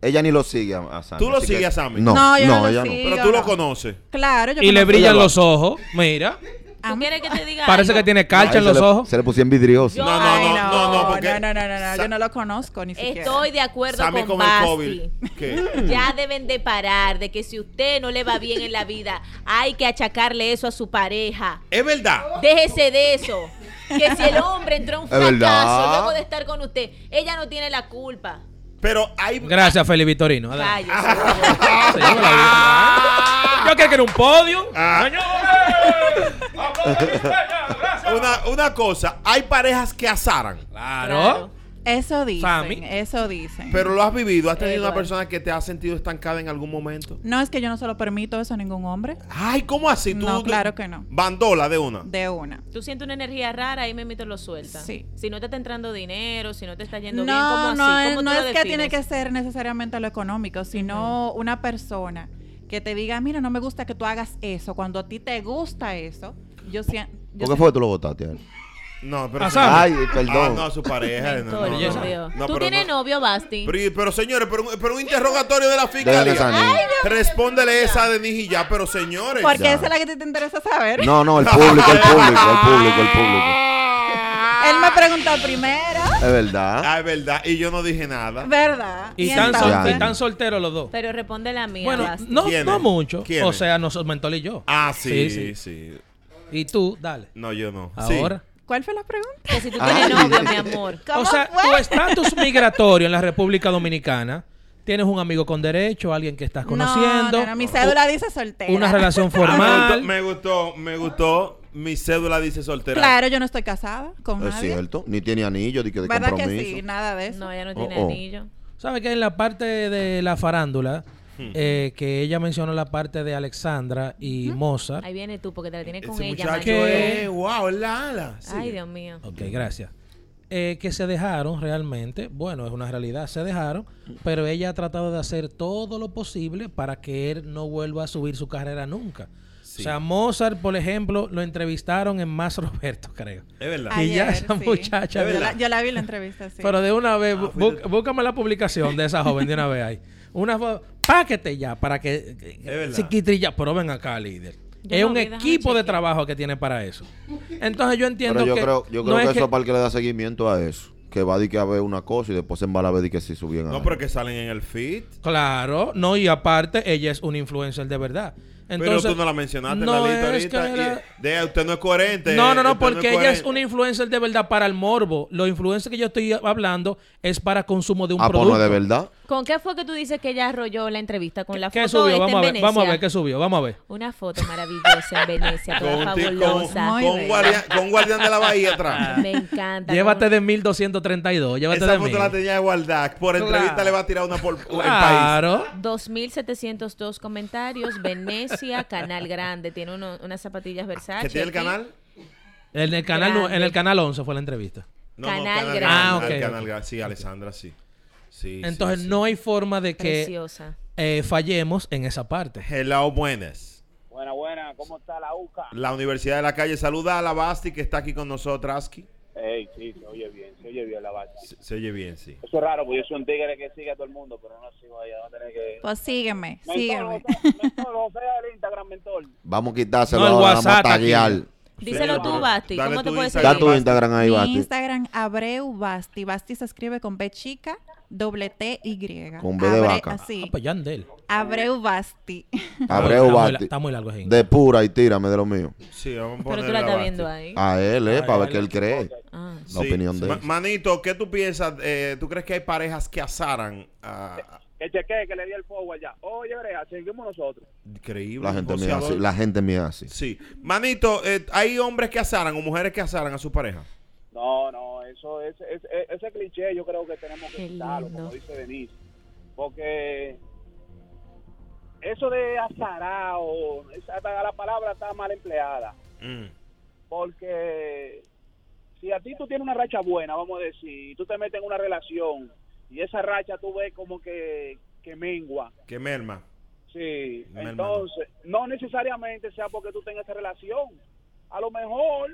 Ella ni lo sigue a, a Sammy. ¿Tú lo así que- sigues a Sammy? No, No, yo no no, lo ella sigo. Pero tú lo no. conoces. Claro, yo Y le conozco- brillan los ojos. Mira. ¿Tú quieres que te diga Parece algo? que tiene no. calcha Ay, en se los le- ojos. Se le pusieron vidrioso. No, no, Ay, no, no, no, porque... no, no, no, no, Sa- yo no lo conozco ni siquiera. Estoy de acuerdo Sammy con con el. COVID. ¿Qué? Ya deben de parar de que si usted no le va bien en la vida, hay que achacarle eso a su pareja. Es verdad. Déjese de eso. Que si el hombre entró en un Es verdad. fracaso luego de estar con usted, ella no tiene la culpa. Pero hay... Gracias, Felipe Vitorino. Adelante. Yo la vi. Yo quiero que era un podio. Ah. Una cosa, hay parejas que azaran. Claro. Claro. Eso dicen, Sammy. eso dicen. Pero lo has vivido, has tenido una persona que te ha sentido estancada en algún momento. no es que yo no se lo permito eso a ningún hombre. Ay, ¿cómo así? ¿Tú, No, tú- claro que no. Bandola de una. De una. Tú sientes una energía rara, ahí me lo suelta. Sí. Si no te está entrando dinero, si no te está yendo No, bien, ¿cómo así? no, es, ¿Cómo no tú es lo que tiene que defines? ser necesariamente lo económico, sino una persona que te diga, mira, no me gusta que tú hagas eso. Cuando a ti te gusta eso, yo siento... ¿Por qué fue que tú lo votaste a él? No, pero... Ah. Ay, Ah, perdón. no, su pareja. No, no, no. ¿Tú pero tienes no. novio, Basti? Pero, pero, señores, pero, un- pero un interrogatorio de la Déjale fiscalía. niña. Respóndele esa de Niji ya, pero señores. Porque Ya. esa es la que te interesa saber. No, no, el público, el público, el público, el público. Él me preguntó primero, Es verdad. Ah, es verdad. Y yo no dije nada. ¿verdad? Y están, sol- entonces? y están solteros los dos. Pero responde la mía, Bueno, Basti. no, ¿Quiénes? no mucho. ¿Quiénes? O sea, nosotros, Mentol y yo. Ah, sí, sí, Sí, Y tú, dale. No, yo no. Sí. Ahora. ¿Cuál fue la pregunta? Que si tú Ay. tienes novio, mi amor. ¿Cómo O sea, fue? tu estatus migratorio en la República Dominicana, tienes un amigo con derecho, alguien que estás conociendo. No, no, no, mi cédula dice soltera. Una relación Ah, me, gustó, formal. me gustó, me gustó. Mi cédula dice soltera. Claro, yo no estoy casada con Es nadie. cierto. Ni tiene anillo de, que de ¿Verdad que sí? Nada de eso. No, ella no tiene Oh, oh. anillo. ¿Sabes que en la parte de la farándula, Hmm. eh, que ella mencionó la parte de Alexandra y Mozart? Ahí viene tú, porque te la tienes con Ese ella, muchacho es, wow, es la ala. Sí. Ay, Dios mío. Ok, gracias. Eh, que se dejaron realmente, bueno, es una realidad, se dejaron, pero ella ha tratado de hacer todo lo posible para que él no vuelva a subir su carrera nunca. Sí. O sea, Mozart, por ejemplo, lo entrevistaron en Más Roberto, creo. Es verdad. Y ya esa sí. muchacha- Es Yo la, yo la vi en la entrevista, sí. Pero de una vez, Ah, bú- búscame la publicación de esa joven de una vez ahí. Una páquete ya para que verdad. Chiquitrilla, pero ven acá, líder. Yo es no un equipo de trabajo que tiene para eso. Entonces yo entiendo Pero yo que creo, yo no creo es que eso es para el que le da seguimiento a eso. Que va a decir que a ver una cosa y después se embala a ver de que sí subían No, pero que salen en el feed. Claro, no, y aparte, ella es una influencer de verdad. Entonces, pero tú no la mencionaste no en la lista es que ahorita. era- Y de, usted no es coherente. No, no, no, porque ella es una influencer de verdad para el morbo. Los influencers que yo estoy hablando es para consumo de un Ah, pues producto. no de verdad. ¿Con qué fue que tú dices que ella arrolló la entrevista? ¿Con la ¿Qué foto subió? esta Vamos a en ver, Venecia? vamos a ver qué subió, vamos a ver. Una foto maravillosa en Venecia, Con, toda con, fabulosa. Con un bella. guardián, con guardián de la bahía atrás. Me encanta. Llévate Con- de 1232, llévate Esa de foto mil. la tenía de guardar. Por Claro. entrevista le va a tirar una por el país. Claro. 2.702 comentarios. Venecia, Canal Grande. Tiene uno- unas zapatillas Versace. ¿Qué tiene el canal? En el canal Grande. en el canal 11 fue la entrevista. No, Canal no, canal Grande. Ah, ok, el canal ok. grande. Sí, Alessandra, sí. Sí, Entonces sí, sí. no hay forma de que eh, fallemos en esa parte. Hello, buenas. Buena, buena, ¿cómo está la UCA? La Universidad de la Calle. Saluda a la Basti que está aquí con nosotros. Aski. Ey, sí, se oye bien, se oye bien la vaina. Se, se oye bien, sí. Eso es raro, porque yo soy un tigre que sigue a todo el mundo, pero no sigo allá, a tener que... Pues sígueme, Mentor, sígueme. José, mentor, José del Instagram, mentor. Vamos a quitárselo No, el ahora, vamos a WhatsApp. Díselo tú, Basti. ¿Cómo te tu puedes Instagram, Da tu Basti. Instagram ahí, Mi Basti. Instagram, Abreu Basti. Basti se escribe con B chica, doble T Y. Con B de vaca. Así. Ah, pues Yandel. Abreu Basti. Abreu Está muy la- Basti. Está muy largo ese. De pura y tírame de lo mío. Sí, vamos a Pero tú la a estás viendo ahí. A él, eh, para ver qué él cree. Ah. La Sí. opinión de él. Manito, ¿qué tú piensas? eh, ¿Tú crees que hay parejas que azaran? a- Que chequee, que le di el fuego allá. Oye, Brea, seguimos nosotros. increíble. La gente mía así. La gente mía así. Sí. Manito, eh, ¿hay hombres que azaran o mujeres que azaran a su pareja? No, no, eso es, es- es- ese cliché yo creo que tenemos que quitarlo, como dice Denise. Porque eso de azarao, esa- la palabra está mal empleada. Mm. Porque si a ti tú tienes una racha buena, vamos a decir, y tú te metes en una relación y esa racha tú ves como que, que mengua. Que merma. Sí, Merma. entonces, no necesariamente sea porque tú tengas esa relación. A lo mejor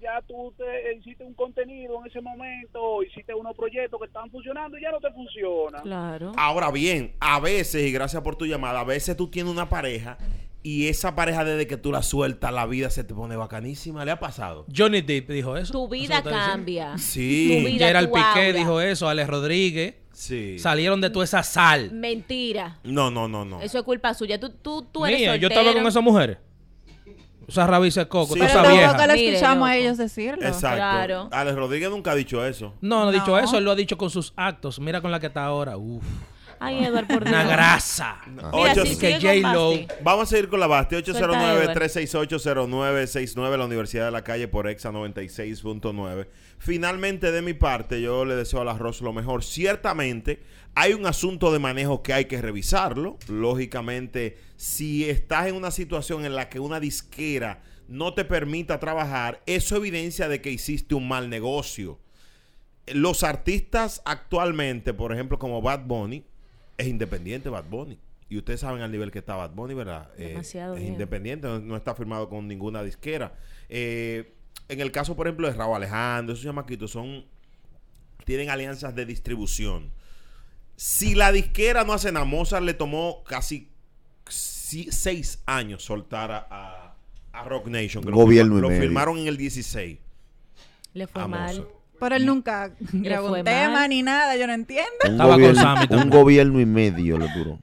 ya tú te hiciste un contenido en ese momento, hiciste unos proyectos que están funcionando y ya no te funciona. Claro. Ahora bien, a veces, y gracias por tu llamada, a veces tú tienes una pareja y esa pareja desde que tú la sueltas, la vida se te pone bacanísima. ¿Le ha pasado? Johnny Depp dijo eso. Tu vida cambia. Sí. Tu vida, Gerald tu Piqué aura. dijo eso, Alex Rodríguez. Sí. Salieron de toda esa sal. Mentira. No, no, no, no. Eso es culpa suya. Tú, tú, tú eres Mía, yo estaba con esas mujeres. Esa rabiza de coco, Sí, esa tampoco vieja. lo Mire, escuchamos a loco. ellos decirlo. Exacto. Claro. Alex Rodríguez nunca ha dicho eso. No, no ha dicho eso, él lo ha dicho con sus actos. Mira con la que está ahora. Uf. Ay, por Dios. Una grasa. Mira, Ocho- que sigue con J-Lo. Basti. Vamos a seguir con la Basti. Suelta, Edward. 809-368-0969, la Universidad de la Calle por Exa 96.9. Finalmente, de mi parte, yo le deseo al arroz lo mejor. Ciertamente, hay un asunto de manejo que hay que revisarlo. Lógicamente, si estás en una situación en la que una disquera no te permita trabajar, eso evidencia de que hiciste un mal negocio. Los artistas actualmente, por ejemplo, como Bad Bunny, es independiente Bad Bunny. Y ustedes saben al nivel que está Bad Bunny, ¿verdad? Eh, Demasiado es bien. independiente, no, no está firmado con ninguna disquera. Eh, en el caso, por ejemplo, de Raúl Alejandro, esos chamaquitos son tienen alianzas de distribución. Si la disquera no hace nada, Mozart le tomó casi si- seis años soltar a, a- a Rock Nation. que Gobierno lo, medio. firmaron en el 16. Le fue a mal. Mozart. Pero él nunca grabó un tema mal. ni nada, yo no entiendo. Un Estaba con gobierno, Sammy un gobierno y medio le duró.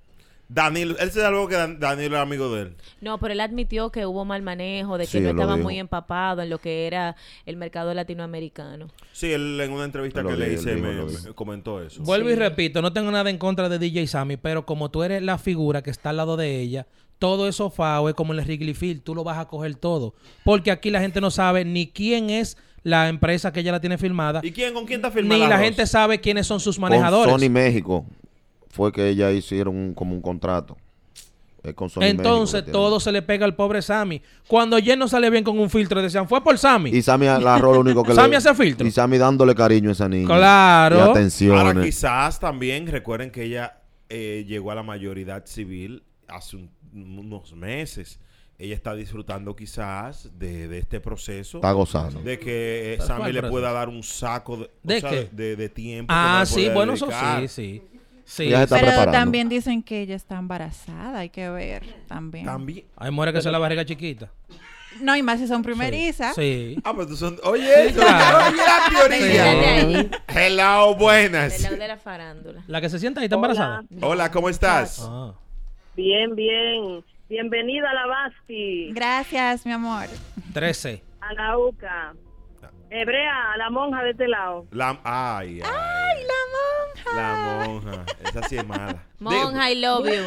Danilo, él se da algo que Dan- Danilo era amigo de él. No, pero él admitió que hubo mal manejo, de que Sí, no él lo estaba dijo. muy empapado en lo que era el mercado latinoamericano. Sí, él en una entrevista Lo que le hice lo me, dijo, lo dijo. me comentó eso. Vuelvo y repito, no tengo nada en contra de DJ Sammy, pero como tú eres la figura que está al lado de ella, todo eso FAO es como el Wrigley Field, tú lo vas a coger todo. Porque aquí la gente no sabe ni quién es la empresa que ella la tiene firmada, ¿Y quién con quién está firmado? ni la gente sabe quiénes son sus Con manejadores. Sony México fue que ella hicieron un- como un contrato. Es con Sony Entonces México todo se le pega al pobre Sammy. Cuando Jen no sale bien con un filtro, decían, fue por Sammy. Y Sammy agarró lo único que Sammy le... hace filtro. Y Sammy dándole cariño a esa niña. Claro. Y Ahora atenciones. quizás también recuerden que ella eh, llegó a la mayoridad civil hace un- unos meses. Ella está disfrutando quizás de, de este proceso. Está gozando. De que eh, ¿Pero Sammy le pueda dar un saco de, ¿De o sea, de, de tiempo. Ah, sí, bueno, eso dedicar. sí, sí. Sí. Ella se está Pero preparando. también dicen que ella está embarazada, hay que ver también. También. Hay mujeres que se la barriga chiquita. No, y más si son primerizas. Sí. Ah, pues tú son. Oye, eso, claro. oye la teoría. Ahí, Hello, buenas. del lado de la farándula. La que se sienta ahí está embarazada. Hola, ¿cómo estás? Ah. Bien, bien. Bienvenida a la Basti, Gracias, mi amor. 13. a la UCA. Hebrea, a la monja de este lado. La, ay, ay, la monja! La monja. Esa sí es mala. Monja, I love you.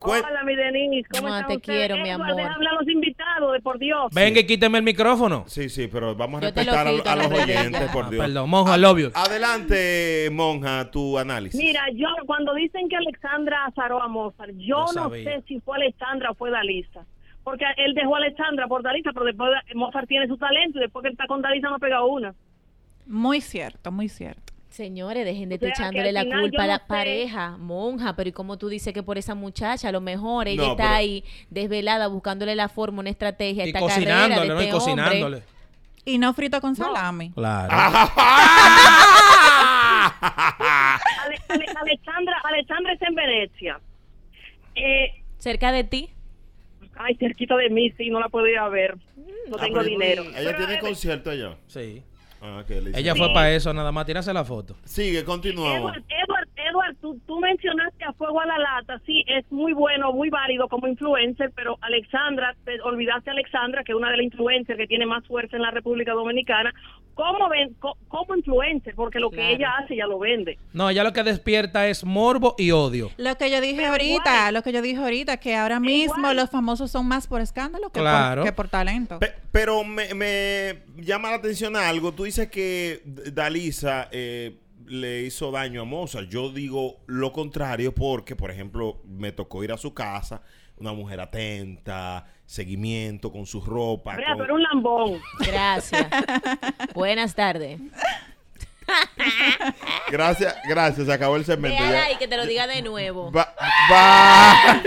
Cuen- Hola, mi Denise. ¿Cómo No, te ustedes? quiero, mi amor. hablar a los invitados, de por Dios. Venga y quíteme el micrófono. Sí, sí, pero vamos a Yo te lo respetar a, los oyentes, por Ah, Dios. perdón, monja, love you. Adelante, monja, tu análisis. Mira, yo cuando dicen que Alexandra azaró a Mozart, yo no sé si fue Alexandra o fue Dalisa. Porque él dejó a Alexandra por Dalisa, pero después Mozart tiene su talento y después que está con Dalisa no ha pegado una. Muy cierto, muy cierto. Señores, dejen de O sea, estar que echándole la culpa a la no sé. pareja, monja, pero ¿y cómo tú dices que por esa muchacha? A lo mejor ella No, está pero- ahí desvelada buscándole la forma, una estrategia, Y esta carrera de cocinándole, ¿no? Y este hombre. cocinándole. Y no frito con salami. Claro. Ale- Ale- Alexandra, Alexandra está en Venecia. Eh, Cerca de ti. Ay, cerquita de mí, sí, no la podía ver. No Ah, tengo dinero. Ella Pero, tiene eh, concierto allá. Sí. Ah. Ella fue para eso, nada más. Tírase la foto. Sigue, continuamos. Edward, Edward, Edward, tú, tú mencionaste a Fuego a la Lata, sí, es muy bueno, muy válido como influencer, pero Alexandra, te olvidaste a Alexandra, que es una de las influencers que tiene más fuerza en la República Dominicana, ¿cómo ven, co- como influencer? Porque lo Claro. que ella hace, ya lo vende. No, ella lo que despierta es morbo y odio. Lo que yo dije Pero ahorita, igual. lo que yo dije ahorita, que ahora mismo igual. los famosos son más por escándalo que, Claro. por, que por talento. Pe- pero me, me llama la atención algo. Tú dices que Dalisa eh, le hizo daño a Mozart. Yo digo lo contrario porque, por ejemplo, me tocó ir a su casa, una mujer atenta, seguimiento con su ropa. Vea, con- un lambón. Gracias. Buenas tardes. Gracias, gracias. Se acabó el segmento. Ya. ahí que te lo diga de nuevo. Va- va.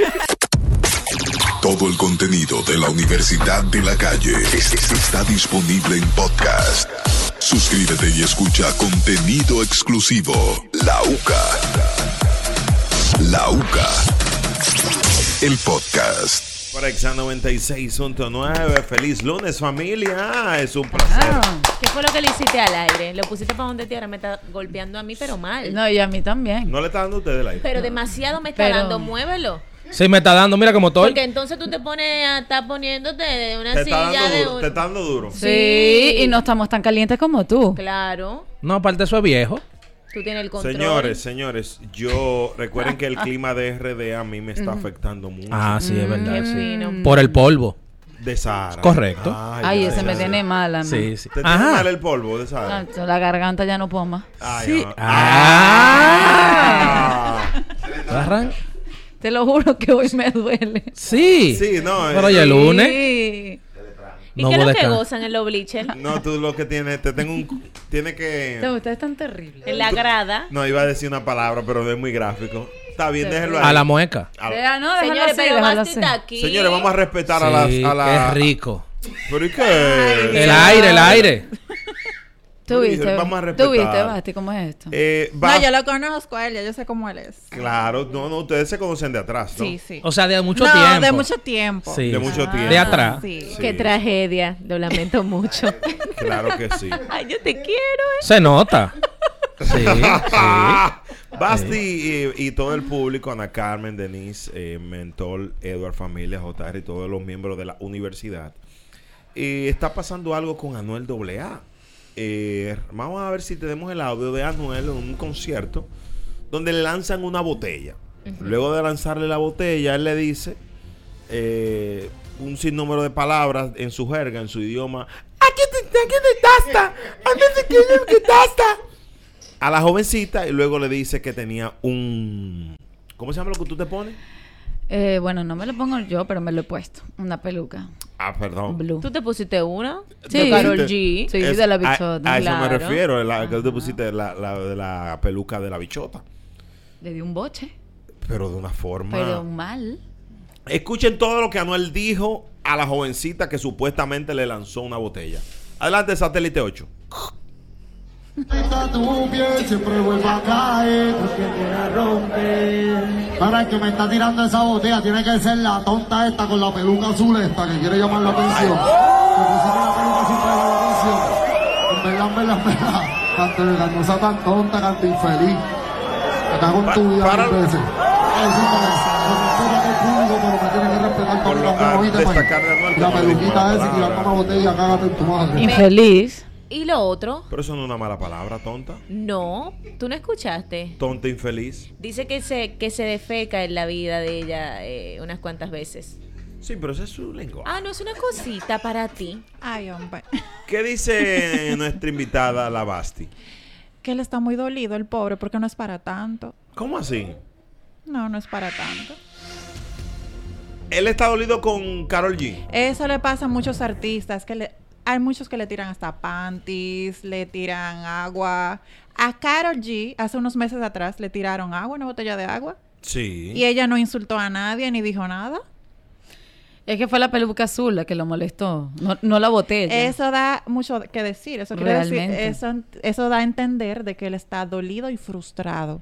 Todo el contenido de la Universidad de la Calle es- es- está disponible en podcast. Suscríbete y escucha contenido exclusivo. La UCA. La UCA. El podcast. Por Exa 96.9. Feliz lunes, familia. Es un placer. ¿Qué fue lo que le hiciste al aire? Lo pusiste para donde tierra, me está golpeando a mí, pero mal. No, y a mí también. No le está dando a usted el aire. Pero demasiado me está Pero- dando, muévelo. Sí, me está dando, mira cómo estoy. Porque entonces tú te pones a estar poniéndote de una Te está silla dando de duro. Te está dando duro. Sí, y no estamos tan calientes como tú. Claro, No, aparte eso es viejo. Tú tienes el control. Señores, señores, yo recuerden que el clima de RD a mí me está afectando mucho. Ah, sí, es verdad. Qué sí. fino. Por el polvo. De Sahara. Correcto. Ay, ese me tiene mal a mí. Sí, sí. ¿Te tiene Ajá. mal el polvo de Sahara? Ah, La garganta ya no puedo más. Ay, Sí. ah. Ah. ¿Agarran? Te lo juro que hoy me duele. Sí. Sí, no. Pero eh, ya el lunes. Sí. ¿Y No qué es lo que gozan en los bleachers? No, tú lo que tienes, te tengo un... Tiene que... No, Ustedes están terribles. En la grada. No, iba a decir una palabra, pero es muy gráfico. Está bien, Sí. déjelo ahí. A la mueca. A la- no, Señores, así, pero está aquí. Señores, vamos a respetar a las... Sí, A la... qué rico. ¿Pero y qué? El aire, el aire. ¿Tú viste? Vamos a ¿Tú viste, Basti, cómo es esto? Eh, va- No, yo lo conozco a él, ya yo sé cómo él es. Claro, no, no, ustedes se conocen de atrás, ¿no? Sí, sí. O sea, de mucho no, tiempo. de mucho tiempo. Sí. De mucho tiempo. De atrás. Sí. Sí. Qué tragedia. Lo lamento mucho. Claro que sí. Ay, yo te quiero. eh. Se nota. Sí, sí. Basti y, y todo el público, Ana Carmen, Denise, eh, Mentol, Edward Familia, JR y todos los miembros de la universidad. Eh, está pasando algo con Anuel AA. Eh, vamos a ver si tenemos el audio de Anuel en un concierto donde le lanzan una botella. Luego de lanzarle la botella, él le dice eh, un sinnúmero de palabras en su jerga, en su idioma. A la jovencita y luego le dice que tenía un... ¿Cómo se llama lo que tú te pones? Eh, bueno, no me lo pongo yo, pero me lo he puesto. Una peluca. Ah, perdón. Blue. ¿Tú te pusiste una? Sí. De Karol Te- G. Sí, Es- de la a- bichota. A, eso me refiero, la, que tú te pusiste la, la, de la peluca de la bichota. Le di un boche, Pero de una forma... pero mal. Escuchen todo lo que Anuel dijo a la jovencita que supuestamente le lanzó una botella. Adelante, satélite 8. Tu piel siempre vuelve a caer porque quiere romper. Para el que me está tirando esa botella tiene que ser la tonta esta con la peluca azul esta que quiere llamar la atención. Que pusieron la peluca azul para llamar la atención. En verdad, en verdad, en verdad. Canto de no sea tan tonta, canto infeliz. Me cago en tu vida mil veces. La ah, destacar de la peluquita esa y tirando una botella, cágate en tu madre. Infeliz. ¿Y lo otro? Pero eso no es una mala palabra, tonta. No, tú no escuchaste. Tonta infeliz. Dice que se, que se defeca en la vida de ella eh, unas cuantas veces. Sí, pero ese es su lenguaje. Ah, no es una cosita para ti. Ay, hombre. ¿Qué dice nuestra invitada, la Basti? Que él está muy dolido, el pobre, porque no es para tanto. ¿Cómo así? No, no es para tanto. Él está dolido con Carol G. Eso le pasa a muchos artistas, que le, hay muchos que le tiran hasta panties, le tiran agua. A Carol G, hace unos meses atrás, le tiraron agua, una botella de agua. Sí. Y ella no insultó a nadie ni dijo nada. Es que fue la peluca azul la que lo molestó, no, no la botella. Eso da mucho que decir. Eso quiere decir, eso, eso da a entender de que él está dolido y frustrado.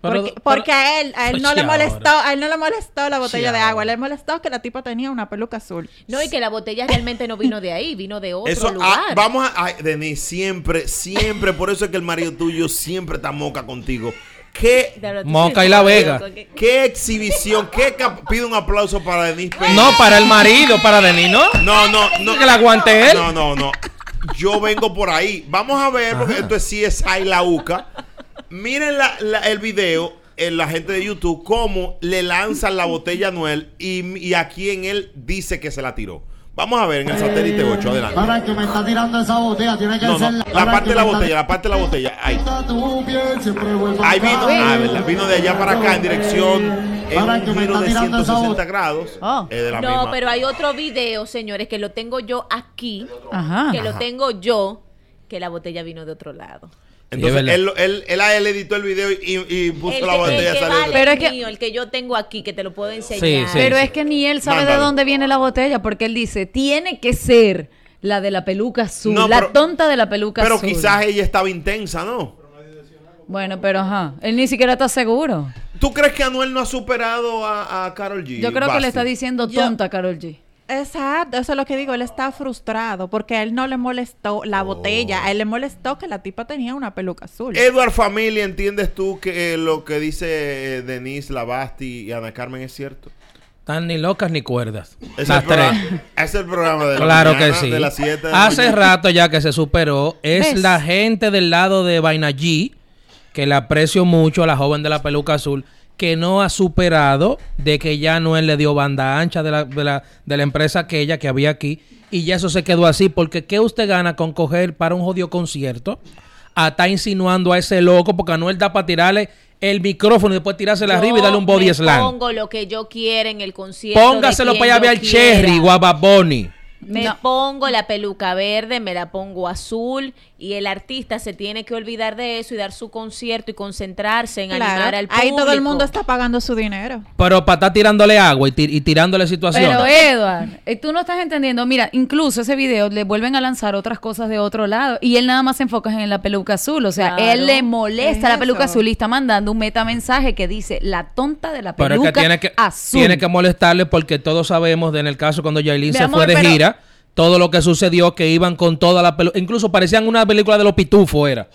Pero- porque, porque a él, a él no Oye, le molestó, ahora. a él no le molestó la botella de agua, ahora. le molestó que la tipa tenía una peluca azul. No, y que la botella realmente no vino de ahí, vino de otro Eso, lugar. ah, vamos a. Denis, siempre, siempre. Por eso es que el marido tuyo siempre está moca contigo. ¿Qué, Moca y La Vega. qué exhibición? ¿Qué cap- Pido un aplauso para Denis Peña. No, para el marido, para Denis, ¿no? No, no, no. Que la aguante él. No, no, no. Yo vengo por ahí. Vamos a ver, porque esto es CSI La UCA. Miren la- la- el video, en la gente de YouTube, cómo le lanzan la botella a Noel y, y a quien él dice que se la tiró. Vamos a ver en el satélite 8, adelante. Para el que me está tirando esa botella, tiene que No, ser no, la parte de la botella, la parte de la botella. Ahí. Vino, ah, verdad, vino de allá para acá en dirección en Para que me está de tirando esa 160 botella. grados. Oh. eh, de la No, misma. pero hay otro video, señores, que lo tengo yo aquí, Ajá. que lo tengo yo, que la botella vino de otro lado. Entonces, verdad. él, él, él, a él editó el video y, y puso El la botella. el Pero es que- mío, el que yo tengo aquí, que te lo puedo enseñar. Sí, sí. Pero es que ni él sabe de dónde viene la botella, porque él dice, tiene que ser la de la peluca azul, No, la pero- tonta de la peluca Pero azul. quizás ella estaba intensa, ¿no? Bueno, pero ajá, él ni siquiera está seguro. ¿Tú crees que Anuel no ha superado a, a Carol G? Yo creo que le está diciendo Yo- tonta a Carol G. Exacto, eso es lo que digo, él está frustrado porque a él no le molestó la botella, a él le molestó que la tipa tenía una peluca azul. Edward Familia, ¿entiendes tú que eh, lo que dice eh, Denise Lavasti y Ana Carmen es cierto? Están ni locas ni cuerdas. Es Las el, tres. programa, es el programa de la Claro que mañana, sí. de las 7 de la Hace mañana. rato ya que se superó. Es ¿Ves? la gente del lado de Vaina G, que le aprecio mucho a la joven de la peluca azul, que no ha superado de que ya Noel le dio banda ancha de la, de la, de la empresa aquella que había aquí. Y ya eso se quedó así. Porque ¿qué usted gana con coger para un jodido concierto? A estar insinuando a ese loco, porque Anuel da para tirarle el micrófono y después tirárselo Yo arriba y darle un body me slam. pongo lo que yo quiera en el concierto. Póngaselo para allá ver al. Cherry, Guababoni. Me No. pongo la peluca verde, me la pongo azul y el artista se tiene que olvidar de eso y dar su concierto y concentrarse en animar al público. ahí todo el mundo está pagando su dinero. Pero para estar tirándole agua y, tir- y tirándole situaciones. Pero Edward, eh, tú no estás entendiendo. Mira, incluso ese video le vuelven a lanzar otras cosas de otro lado y él nada más se enfoca en la peluca azul. O sea, Claro. él le molesta Es la peluca eso. azul y está mandando un metamensaje que dice la tonta de la Pero es peluca que tiene que, azul. tiene que molestarle porque todos sabemos de en el caso cuando Yailin se amor, fue de pero- gira, todo lo que sucedió que iban con toda la peluca. Incluso parecían una película de los pitufos, era.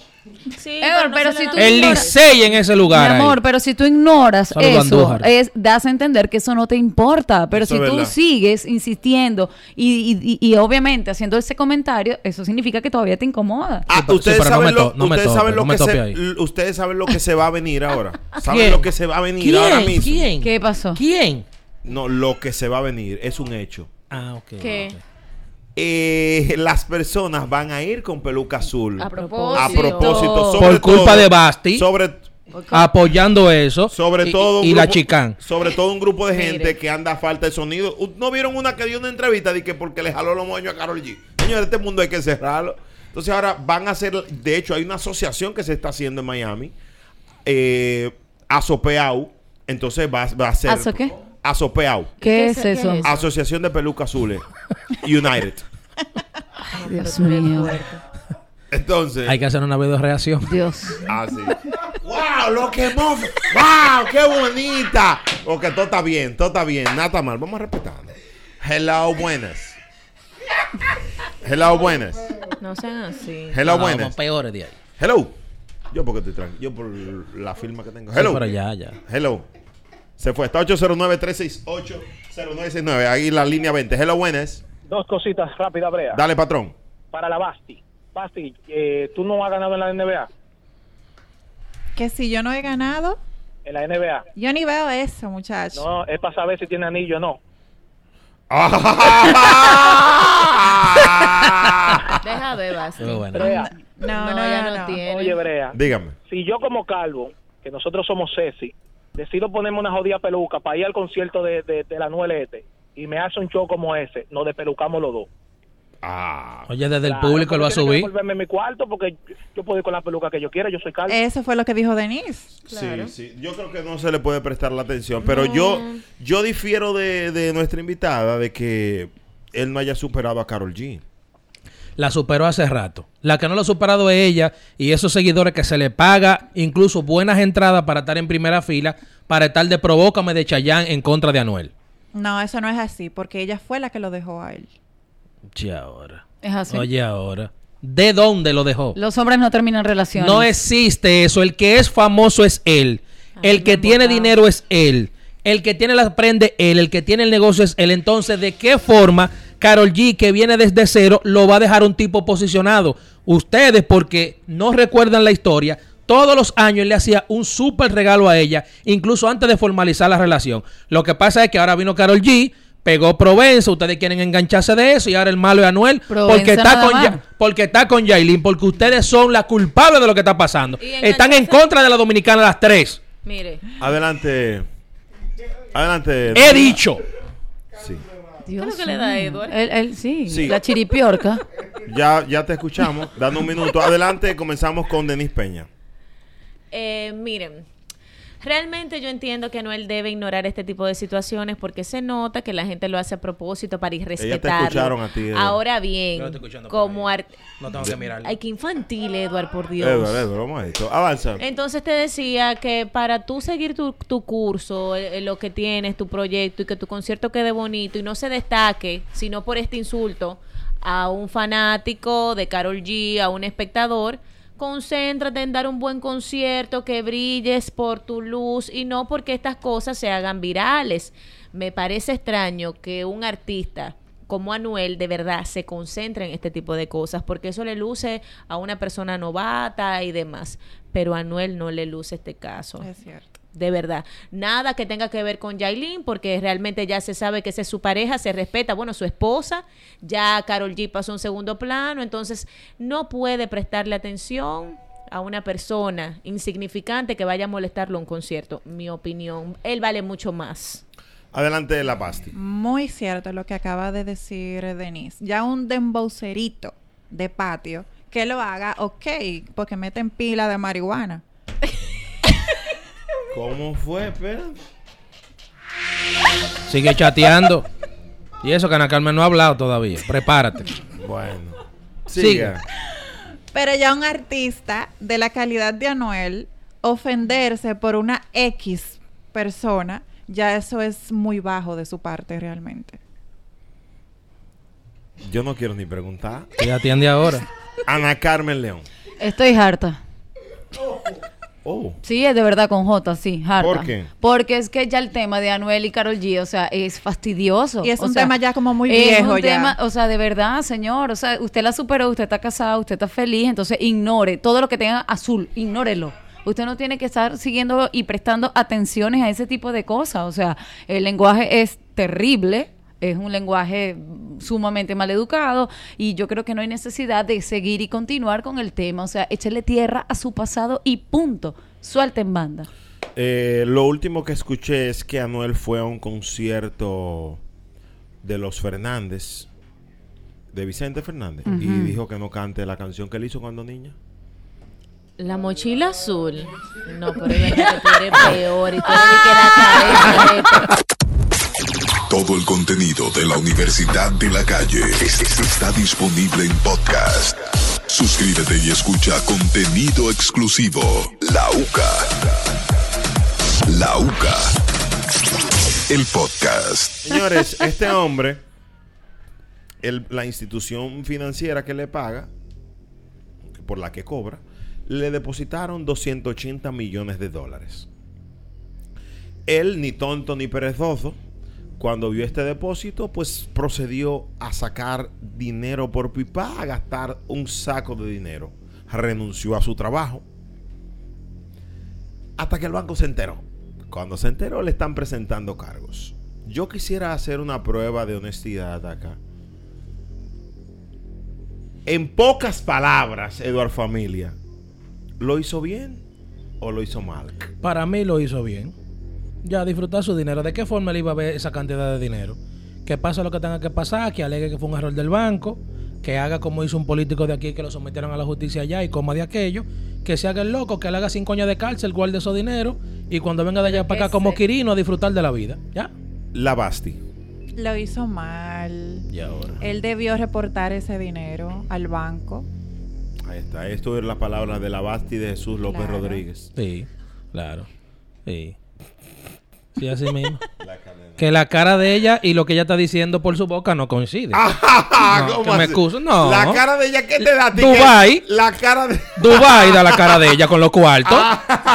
Sí, Edward, no pero si tú El Licey en ese lugar. Mi ahí. amor, pero si tú ignoras eso, Andújar. es, das a entender que eso no te importa. Pero Eso si tú verdad. sigues insistiendo y, y- y- y obviamente haciendo ese comentario, eso significa que todavía te incomoda. Ah, Sí, ustedes sí, no saben, lo, ustedes tope, saben lo no me que tope se, ahí. l- ustedes saben lo que se va a venir ahora. ¿Saben ¿Quién? lo que se va a venir ¿Quién? ahora mismo? ¿Quién? ¿Qué pasó? ¿Quién? No, lo que se va a venir es un hecho. Ah, ok. ¿Qué? ok. Eh, las personas van a ir con peluca azul. A A propósito. propósito, sobre Por culpa todo- de Basti. Sobre, Apoyando eso. sobre y- todo Y, la chicán. Sobre todo un grupo de Mire. gente que anda a falta de sonido. ¿No vieron una que dio una entrevista de que porque le jaló los moños a Carol G? Señor, este mundo hay que cerrarlo. Entonces ahora van a hacer, de hecho hay una asociación que se está haciendo en Miami, eh, Asopeau, entonces va, va a ser... ¿Aso qué? Asopeau, ¿Qué ¿Qué es eso? es? Asociación de Peluca Azules, United. Ay, Dios mío. Entonces... Hay que hacer una video reacción. Dios. Ah, sí. ¡Wow! ¡Lo que mof! ¡Wow! ¡Qué bonita! Ok, todo está bien, todo está bien. Nada está mal. Vamos a respetar. Hello, buenas. Hello, buenas. No sean así. Hello, No, buenas. vamos peores de ahí. Hello. Yo porque estoy tranquilo. Yo por la firma que tengo. Sí, Hello. pero ya, ya. Hello. Se fue. Está 809-368-0969. Ahí la línea 20. Hello, buenas. Dos cositas rápidas, Brea. Dale, patrón. Para la Basti. Basti, eh, ¿tú no has ganado en la NBA? Que si yo no he ganado, En la NBA. yo ni veo eso, muchacho. No, es para saber si tiene anillo o no. Deja ver, Basti. Muy bueno. Brea, No, No, no, ya no. no tiene. oye, Brea, Dígame. si yo como calvo, que nosotros somos Ceci, decido ponerme una jodida peluca para ir al concierto de, de, de la Anuel este y me hace un show como ese, nos despelucamos los dos. Ah. Oye, desde el Claro, público lo va a subir. devolverme mi cuarto porque yo puedo ir con la peluca que yo quiera, yo soy calvo. Eso fue lo que dijo Denise. Claro. Sí, sí. Yo creo que no se le puede prestar la atención. Pero yo, yo difiero de, de nuestra invitada de que él no haya superado a Carol G. la superó hace rato. La que no lo ha superado es ella y esos seguidores que se le paga incluso buenas entradas para estar en primera fila para estar de provócame de Chayán en contra de Anuel. No, eso no es así, porque ella fue la que lo dejó a él. Oye ahora. Es así. Oye ahora. ¿De dónde lo dejó? Los hombres no terminan relaciones. No existe eso. El que es famoso es él. El que tiene dinero es él. El que tiene la prende él. El que tiene el negocio es él. Entonces, ¿de qué forma Carol G, que viene desde cero, lo va a dejar un tipo posicionado? Ustedes, porque no recuerdan la historia, todos los años le hacía un súper regalo a ella, incluso antes de formalizar la relación. Lo que pasa es que ahora vino Carol G, pegó Provenza, ustedes quieren engancharse de eso y ahora el malo es Anuel Provenza porque está con. Ya- porque está con Yailin, porque ustedes son la culpable de lo que está pasando. Están en contra de la dominicana las tres. Mire. Adelante. Adelante. He dicho. Sí. ¿Qué es lo que le da a Edward? Él, él sí, Sí. la chiripiorca. Ya, ya te escuchamos. Dando un minuto. Adelante, comenzamos con Denis Peña. Eh, miren, realmente yo entiendo que Anuel debe ignorar este tipo de situaciones porque se nota que la gente lo hace a propósito para irrespetarlo. escucharon a ti, Edward. Ahora Yo bien, estoy escuchando como art- No tengo que mirarlo. Ay, qué infantil, Edward, por Dios. Edward, Edward, vamos a esto. Avanza. Entonces te decía que para tú seguir tu, tu curso, eh, lo que tienes, tu proyecto y que tu concierto quede bonito y no se destaque, sino por este insulto a un fanático de Carol G, a un espectador, concéntrate en dar un buen concierto, que brilles por tu luz y no porque estas cosas se hagan virales. Me parece extraño que un artista como Anuel de verdad se concentre en este tipo de cosas, porque eso le luce a una persona novata y demás. Pero a Anuel no le luce este caso. Es cierto. De verdad. Nada que tenga que ver con Yailin, porque realmente ya se sabe que esa es su pareja, se respeta, bueno, su esposa. Ya Carol G pasó a un segundo plano, entonces no puede prestarle atención a una persona insignificante que vaya a molestarlo a un concierto. Mi opinión. Él vale mucho más. Adelante, La Pasti. Muy cierto lo que acaba de decir Denise. Ya un dembowcerito de patio que lo haga, ok, porque meten pila de marihuana. ¿Cómo fue? Espera. Sigue chateando. Y eso que Ana Carmen no ha hablado todavía. Prepárate. Bueno. Sigue. Siga. Pero ya un artista de la calidad de Anuel ofenderse por una X persona, ya eso es muy bajo de su parte realmente. Yo no quiero ni preguntar. Que atiende ahora. Ana Carmen León. Estoy harta. Oh. Sí, es de verdad con J, sí, harta. ¿Por qué? Porque es que ya el tema de Anuel y Carol G, o sea, es fastidioso. Y es O un sea, tema ya como muy es viejo un ya. tema, o sea, de verdad, señor, o sea, usted la superó, usted está casado, usted está feliz, entonces ignore todo lo que tenga azul, ignórelo. Usted no tiene que estar siguiendo y prestando atenciones a ese tipo de cosas. O sea, el lenguaje es terrible, es un lenguaje sumamente mal educado y yo creo que no hay necesidad de seguir y continuar con el tema. O sea, échele tierra a su pasado y punto. Suelten banda. Eh, lo último que escuché es que Anuel fue a un concierto de los Fernández, de Vicente Fernández, y dijo que no cante la canción que él hizo cuando niña. La mochila azul. No, pero es verdad que tú eres peor y tú eres de que la cabeza. Todo el contenido de la Universidad de la Calle es- es- está disponible en podcast. Suscríbete y escucha contenido exclusivo. La UCA. La UCA. El podcast. Señores, este hombre, la institución financiera que le paga, por la que cobra, le depositaron 280 millones de dólares. Él, ni tonto ni perezoso, cuando vio este depósito, pues procedió a sacar dinero por pipa, a gastar un saco de dinero. Renunció a su trabajo. Hasta que el banco se enteró. Cuando se enteró, le están presentando cargos. Yo quisiera hacer una prueba de honestidad acá. En pocas palabras, Eduard Familia, ¿lo hizo bien o lo hizo mal? Para mí lo hizo bien. Ya disfrutar su dinero. ¿De qué forma él iba a ver esa cantidad de dinero? Que pase lo que tenga que pasar, que alegue que fue un error del banco, que haga como hizo un político de aquí que lo sometieron a la justicia allá y coma de aquello, que se haga el loco, que le haga cinco años de cárcel, guarde esos dinero y cuando venga de allá para acá como Quirino a disfrutar de la vida. ¿Ya? La Basti. Lo hizo mal. Y ahora. Él debió reportar ese dinero al banco. Ahí está. Esto es la palabra de la Basti de Jesús López Claro. Rodríguez. Sí, claro. Sí. Sí, así mismo. que la cara de ella y lo que ella está diciendo por su boca no coincide. No, Ah, ¿Cómo que me excuso. No. La cara de ella, ¿qué te da? Dubái. Que- La cara de... Dubai da la cara de ella con los cuartos.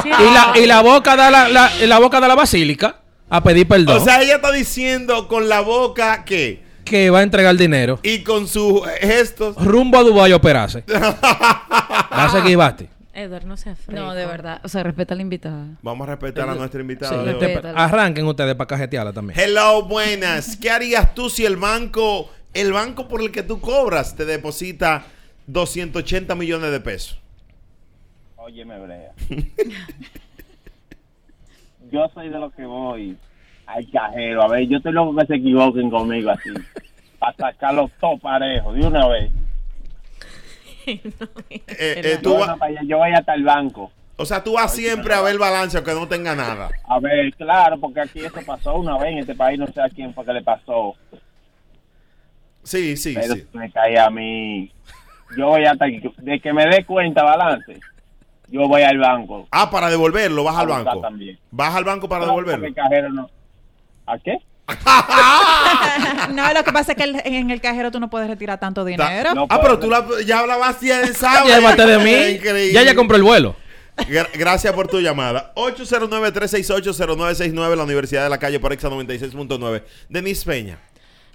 y, la, y la boca da la, la- y la boca de la basílica a pedir perdón. O sea, ella está diciendo con la boca que... que va a entregar dinero. Y con sus gestos... Rumbo a Dubai a operarse. Va a seguir Basti. Edward, no se afrenta. No, de verdad. O sea, respeta a la invitada. Vamos a respetar a nuestra Sí, invitada. de te- arranquen ustedes para cajetearla también. Hello, buenas. ¿Qué harías tú si el banco, el banco por el que tú cobras, te deposita 280 millones de pesos? Óyeme, Brea. yo soy de los que voy al cajero. A ver, yo estoy loco que se equivoquen conmigo así. Para sacarlos todos parejos de una vez. Eh, tú yo, vas- no, para allá, yo voy hasta el banco. O sea, tú vas siempre a ver el balance aunque no tenga nada. A ver, claro, porque aquí eso pasó una vez en este país, no sé a quién fue que le pasó. Sí, sí, Pero sí. me cae a mí. Yo voy hasta de que me dé cuenta balance. Yo voy al banco. Ah, para devolverlo, vas al banco. también. Vas al banco para No, devolverlo. no. ¿A qué? no, lo que pasa es que el- en el cajero tú no puedes retirar tanto dinero. ah, pero tú la- ya hablabas de sábado. Llévate de mí. Increíble. Ya ya compró el vuelo. Gra- Gracias por tu llamada. 809-368-0969, la Universidad de la Calle por Exa 96.9. Denise Peña.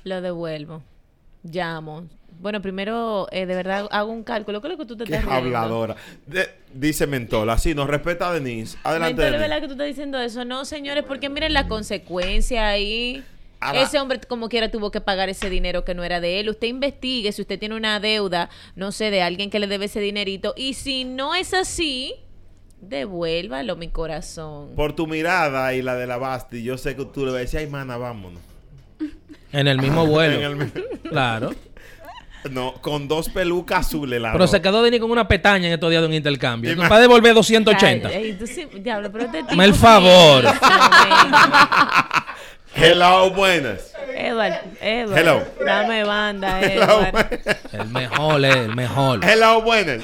Lo devuelvo. Llamo. Bueno, primero, eh, de verdad, hago un cálculo. ¿Qué es lo que tú te Qué estás habladora. De- dice Mentola. Sí, nos respeta a Denise. Adelante, Mentor, ¿es Denise. verdad que tú estás diciendo eso? No, señores, porque miren la consecuencia ahí. Ahora- Ese hombre, como quiera, tuvo que pagar ese dinero que no era de él. Usted investigue si usted tiene una deuda, no sé, de alguien que le debe ese dinerito. Y si no es así, devuélvalo, mi corazón. Por tu mirada y la de la Basti, yo sé que tú le vas a decir, ay, mana, vámonos. En el mismo vuelo. En el mi- Claro. No, con dos pelucas azules. La Pero se quedó Denis con una petaña en estos días de un intercambio. Dime. Para devolver 280. Ay, ay, tú sí- diablo, pero este Dame el tipo favor. Hello, buenas. Edward, Edward. Hello. Dame banda, Hello, Edward. El mejor, eh, el mejor. Hello, buenas.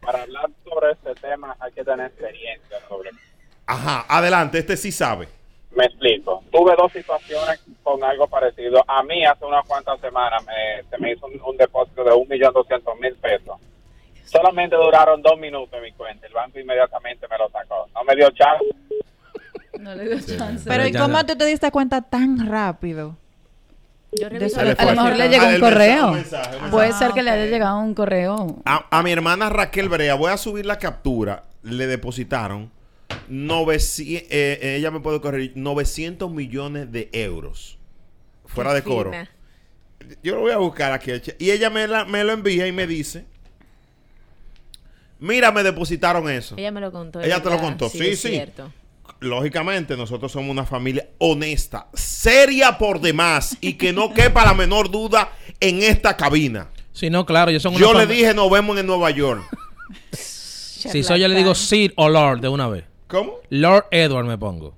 Para hablar sobre este tema hay que tener experiencia sobre Ajá, adelante, este sí sabe. Me explico. Tuve dos situaciones con algo parecido. A mí hace unas cuantas semanas me, se me hizo un, un depósito de un millón doscientos mil pesos. Solamente duraron dos minutos en mi cuenta. El banco inmediatamente me lo sacó. No me dio chance. No le dio chance. Pero ¿y cómo tú te diste cuenta tan rápido? Yo reviso A lo mejor le Ah, llegó un correo. mensaje, Puede ser que le Ah, haya ok. llegado un correo. A, a mi hermana Raquel Brea, voy a subir la captura. Le depositaron 900, eh, ella me puede corregir, 900 millones de euros. Fuera de coro. Fina. Yo lo voy a buscar aquí. Y ella me, la- me lo envía y me dice: Mira, me depositaron eso. Ella me lo contó. Ella te lo contó. Sí, es sí. cierto. Lógicamente, nosotros somos una familia honesta, seria por demás y que no quepa la menor duda en esta cabina. Si no, claro, yo son Yo le dije, nos vemos en Nueva York. Si soy yo le digo Sir o Lord de una vez. ¿Cómo? Lord Edward me pongo.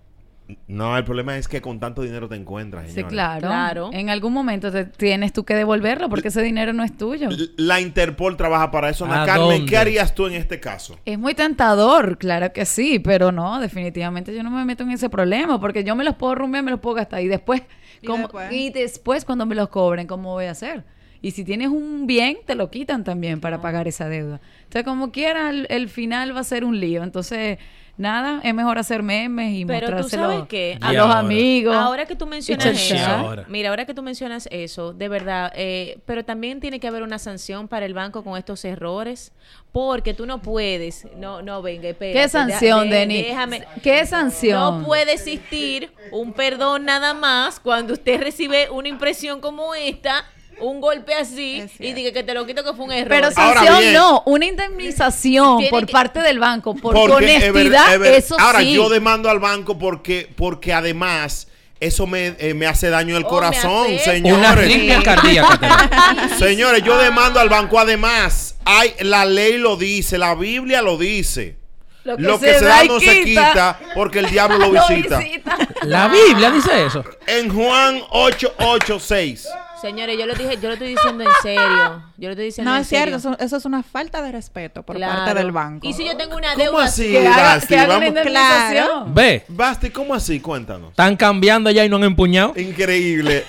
No, el problema es que con tanto dinero te encuentras, Sí, señores. claro. Claro. En algún momento te- tienes tú que devolverlo porque ese dinero no es tuyo. La Interpol trabaja para eso. Ana ¿A Carmen, dónde? ¿qué harías tú en este caso? Es muy tentador, claro que sí, pero no, definitivamente yo no me meto en ese problema porque yo me los puedo rumbear, me los puedo gastar y después, ¿Y como- después? y después cuando me los cobren, ¿cómo voy a hacer? Y si tienes un bien, te lo quitan también para pagar esa deuda. Entonces, como quiera, el, el final va a ser un lío. Entonces, nada, es mejor hacer memes y Pero tú mostrárselo sabes qué? a los ahora. amigos. Ahora que tú mencionas eso, ahora. mira, ahora que tú mencionas eso, de verdad, eh, pero también tiene que haber una sanción para el banco con estos errores, porque tú no puedes, no, no, venga, espérate, ¿Qué sanción, Denis? déjame- ¿Qué sanción? No puede existir un perdón nada más cuando usted recibe una impresión como esta, un golpe así, y diga que te lo quito que fue un error. Pero Ahora sanción bien. no, una indemnización por que- parte del banco, por es honestidad, es ver- eso Ahora, sí. yo demando al banco porque, porque además eso me, eh, me hace daño en el Oh, corazón, señores. Una arritmia cardíaca. Señores, yo demando al banco. Además, hay, la ley lo dice, la Biblia lo dice. Lo que Lo se que se da no se quita. porque el diablo lo Lo visita. visita. La Biblia dice eso. En Juan 886. Señores, yo lo dije, yo lo estoy diciendo en serio. Yo lo estoy diciendo No, en es cierto, eso, eso es una falta de respeto por Claro. parte del banco. Y si yo tengo una ¿Cómo deuda así, Que haga- Basti? que haga una Vamos- indemnización. Ve, Basti, ¿cómo así? Cuéntanos. están cambiando ya y no han empuñado. Increíble.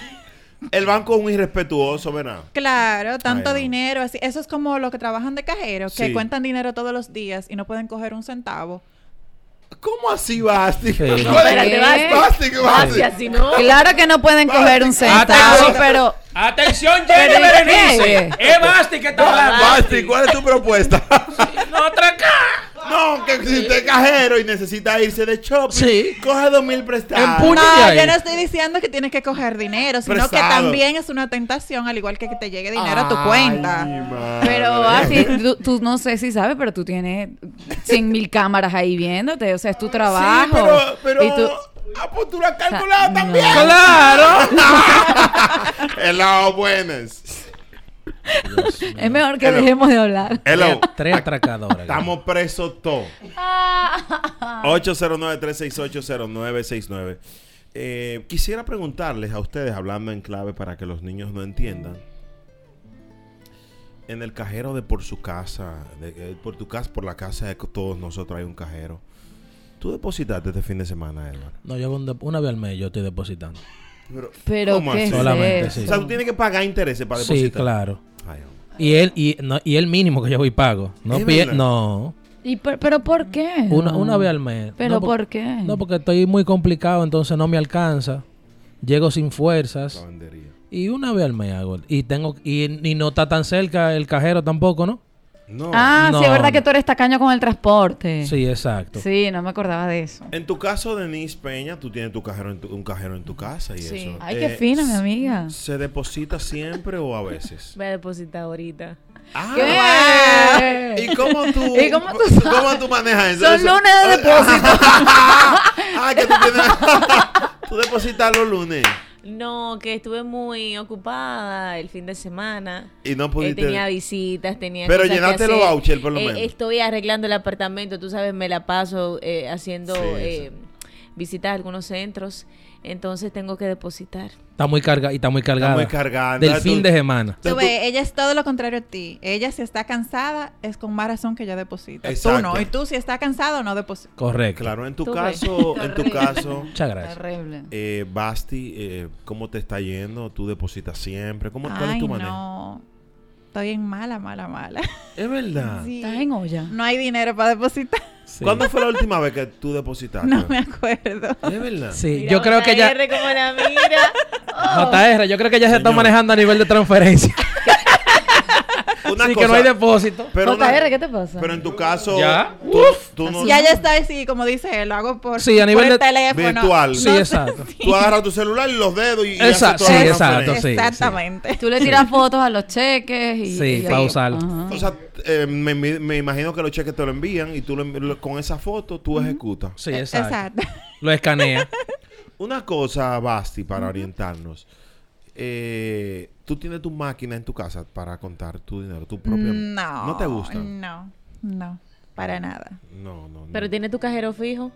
El banco es muy irrespetuoso, ¿verdad? Claro, tanto Ay, no. dinero, así. Eso es como los que trabajan de cajero, que Sí. cuentan dinero todos los días y no pueden coger un centavo. ¿Cómo así, Basti? Sí. ¿Cuál es- Espérate, Basti. Basti, ¿qué Basti? Basti, así no. Claro que no pueden coger un centavo, Atención. pero Atención, Jenny. Berenice. Es Basti que está hablando. Basti, ¿cuál es tu propuesta? No, otra acá. No, que si usted es cajero y necesita irse de shopping, Sí. coge dos mil prestados. No, yo no estoy diciendo que tienes que coger dinero, sino que también es una tentación, al igual que que te llegue dinero a tu cuenta. Madre. Pero así, tú, tú no sé si sabes, pero tú tienes 100 mil cámaras ahí viéndote, o sea, es tu trabajo. Sí, pero, pero Y tú- ah, pues tú lo has calculado no. también. Claro. Hello, buenas. es mejor que Hello. dejemos de hablar. Hello. Tres atracadoras. Estamos presos todos. 809-368-0969. Eh, quisiera preguntarles a ustedes, hablando en clave para que los niños no entiendan. En el cajero de por su casa, de, eh, por tu casa, por la casa de todos nosotros hay un cajero. ¿Tú depositaste este fin de semana, Edward? No, yo un una vez al mes yo estoy depositando. Pero, Pero ¿cómo ¿qué así? es Solamente, eso? sí. O sea, tú tienes que pagar intereses para Sí, depositar. claro. Ay. Y él, y, no, y el mínimo que yo voy pago. No, no. ¿Y por- ¿Pero por qué? Una, una vez al mes. ¿Pero no, por qué? No, porque estoy muy complicado, entonces no me alcanza. Llego sin fuerzas. Y una vez al mes hago. Y tengo y, y no está tan cerca el cajero tampoco, ¿no? No. Ah, No, sí, es verdad que tú eres tacaño con el transporte. Sí, exacto. Sí, no me acordaba de eso. En tu caso, Denise Peña, tú tienes tu cajero en tu- un cajero en tu casa y Sí. eso. Ay, qué fina, mi amiga. ¿Se deposita siempre o a veces? Voy a depositar ahorita. Ah, ¿Qué? ¿Y cómo tú, ¿Y cómo tú sabes? cómo tú manejas eso? Son lunes de depósito. ah, que tú tienes... tú depositas los lunes No, que estuve muy ocupada el fin de semana. y no Eh, pudiste... tenía visitas, tenía Pero cosas que llenaste los vouchers, por lo Eh, menos. Estoy arreglando el apartamento, tú sabes, me la paso eh, haciendo Sí, eh, visitas a algunos centros, entonces tengo que depositar. Está muy cargada y está muy cargada. muy cargada. Del fin tú- de semana. Tú ves, ella es todo lo contrario a ti. Ella si está cansada es con más razón que ella deposita. Exacto. Tú no. Y tú si está cansado no depositas. Correcto. Claro, en tu Tú ves. caso, en tu caso, Muchas gracias. Terrible. eh, Basti, eh, ¿cómo te está yendo? ¿Tú depositas siempre? ¿Cómo, ¿Cuál es Ay, tu manejo? no. Estoy en mala, mala, mala. Es verdad. Sí. Estás en olla. No hay dinero para depositar. Sí. ¿Cuándo fue la última vez que tú depositaste? No me acuerdo. Es verdad. Sí, Mira, yo creo que ya. JR como la mira. Oh. JR, yo creo que ya se está manejando a nivel de transferencia. Una cosa, que no hay depósito. pero, una- JR, ¿qué te pasa? pero en tu caso, ¿Ya? tú, tú no, Ya ya está así, como dice él, lo hago por, Sí, a nivel por el de- teléfono. virtual. Sí, No exacto. tú agarras tu celular y los dedos y, Exacto, sí, exacto, sí. Exactamente. Tú le tiras fotos a los cheques y... Sí, y- para usarlo. O sea, eh, me, imagino que los cheques te lo envían y tú lo envi- lo- con esa foto tú ejecutas. Sí, exacto. Exacto. Lo escanea. Una cosa, Basti, para orientarnos. Eh, tú tienes tu máquina en tu casa para contar tu dinero, tu propia. No. ¿No te gusta? No, no, para nada. No, no, no. Pero tiene tu cajero fijo.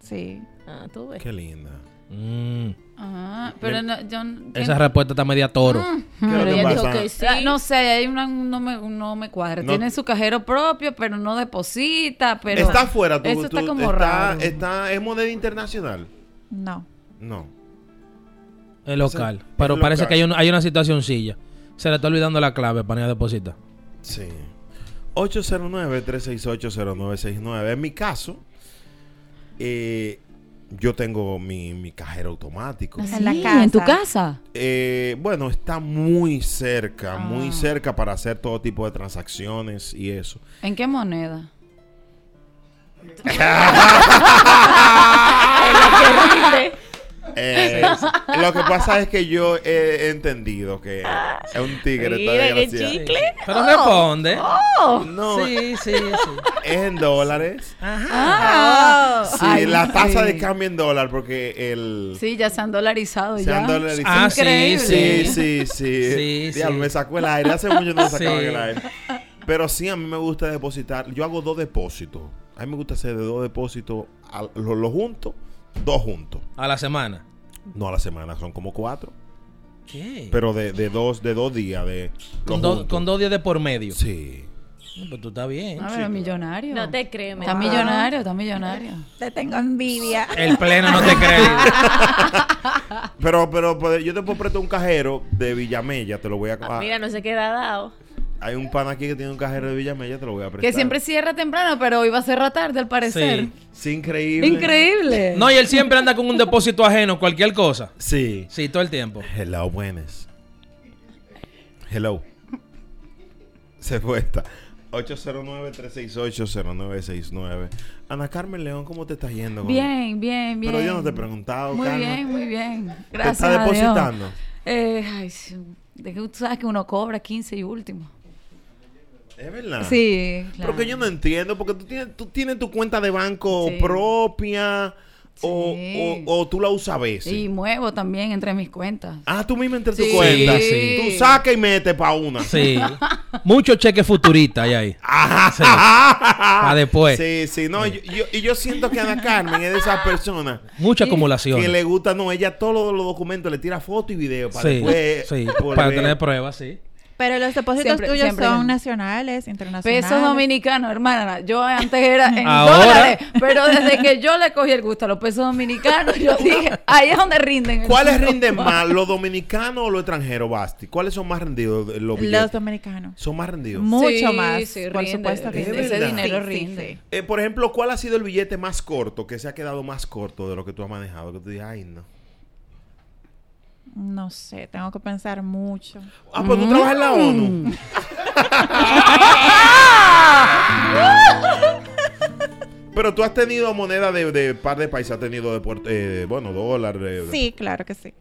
Sí. Ah, tú ves. Qué linda. Mm, Ajá, pero no, yo... esa respuesta está media toro. Ah, No sé, hay una, no, me, no me cuadra. No- Tiene su cajero propio, pero no deposita, pero... está afuera, tú, Eso está como está, raro. está- es moneda internacional. No. No. Es local. Pero parece local. que hay, un- hay una situación silla. Se le está olvidando la clave para ir a depositar. Sí. 809-368-0969. En mi caso, eh, yo tengo mi, mi cajero automático. ¿Ah, En la sí? casa. ¿En tu casa? Eh, bueno, está muy cerca, muy Ah. cerca para hacer todo tipo de transacciones y eso. ¿En qué moneda? Eh, lo que pasa es que yo he entendido que es un tigre. Mira, está qué chicle. Pero responde. No, Sí, sí, sí. es en dólares. Ah, Sí, Ay, la tasa sí. de cambio en dólar, porque el. Sí, ya se han dolarizado Se ya. han dolarizado. Ah, sí, Increíble. Sí, sí, sí. Sí, Diablo, sí. me sacó el aire. Hace mucho no me sacaba Sí. el aire. Pero sí, a mí me gusta depositar. Yo hago dos depósitos. A mí me gusta hacer de dos depósitos, los los juntos, dos juntos. A la semana. No a la semana, son como cuatro. ¿Qué? Pero de, de dos de dos días. De con, do- con dos días de por medio. Sí. No, Pues tú estás bien. Ah, pero millonario. No te crees, Está millonario, está millonario. Te tengo envidia. El pleno no te cree. Pero, pero pues, yo te puedo prestar un cajero de Villamella, te lo voy a... Ah, Mira, no se queda dado. Hay un pan aquí que tiene un cajero de Villamella, te lo voy a prestar. Que siempre cierra temprano, pero hoy va a cerrar tarde al parecer. Sí. Sí, increíble. Increíble. No, y él siempre anda con un depósito ajeno, cualquier cosa. Sí. Sí, todo el tiempo. Hello, buenas. Hello. Se fue esta. 809-368-0969. Ana Carmen León, ¿cómo te estás yendo? con- Bien, bien, bien. Pero yo no te he preguntado, Muy Carmen. bien, muy bien. ¿Te Gracias. está a Dios. depositando? Eh, ay, sí, de que tú sabes que uno cobra 15 y último. Es verdad. Sí, Pero claro. que yo no entiendo, porque tú tienes, tú tienes tu cuenta de banco Sí. propia o, Sí. o, o tú la usas a veces. Y muevo también entre mis cuentas. Ah, tú mismo entre tu cuenta. Sí. Tú sacas y metes para una. Sí. Mucho cheque futurista hay ahí. Sí. Pa' después. Sí, sí, no, yo, yo- y yo siento que Ana Carmen es de esas personas Mucha acumulación. que le gusta, no, ella todos los documentos le tira foto y video para Sí, después sí, para tener pruebas, sí. Pero los depósitos Siempre- tuyos siempre. son nacionales, internacionales. Pesos dominicanos, hermana. Yo antes era en Ahora. dólares, pero desde que yo le cogí el gusto a los pesos dominicanos, yo dije, ahí es donde rinden. ¿Cuáles rinden más, los dominicanos o los extranjeros, Basti? ¿Cuáles son más rendidos los Los billetes? dominicanos. Son más rendidos. Mucho Sí, más. sí, por rinde, supuesto que rinde. Ese dinero sí, rinde. sí. Eh, por ejemplo, ¿cuál ha sido el billete más corto que se ha quedado más corto de lo que tú has manejado? Que tú dices, ay, no. No sé, tengo que pensar mucho. Ah, pues tú trabajas en la ONU. Mm. Pero tú has tenido moneda de, de par de países, has tenido de, eh, bueno, dólar. de- Sí, claro que sí.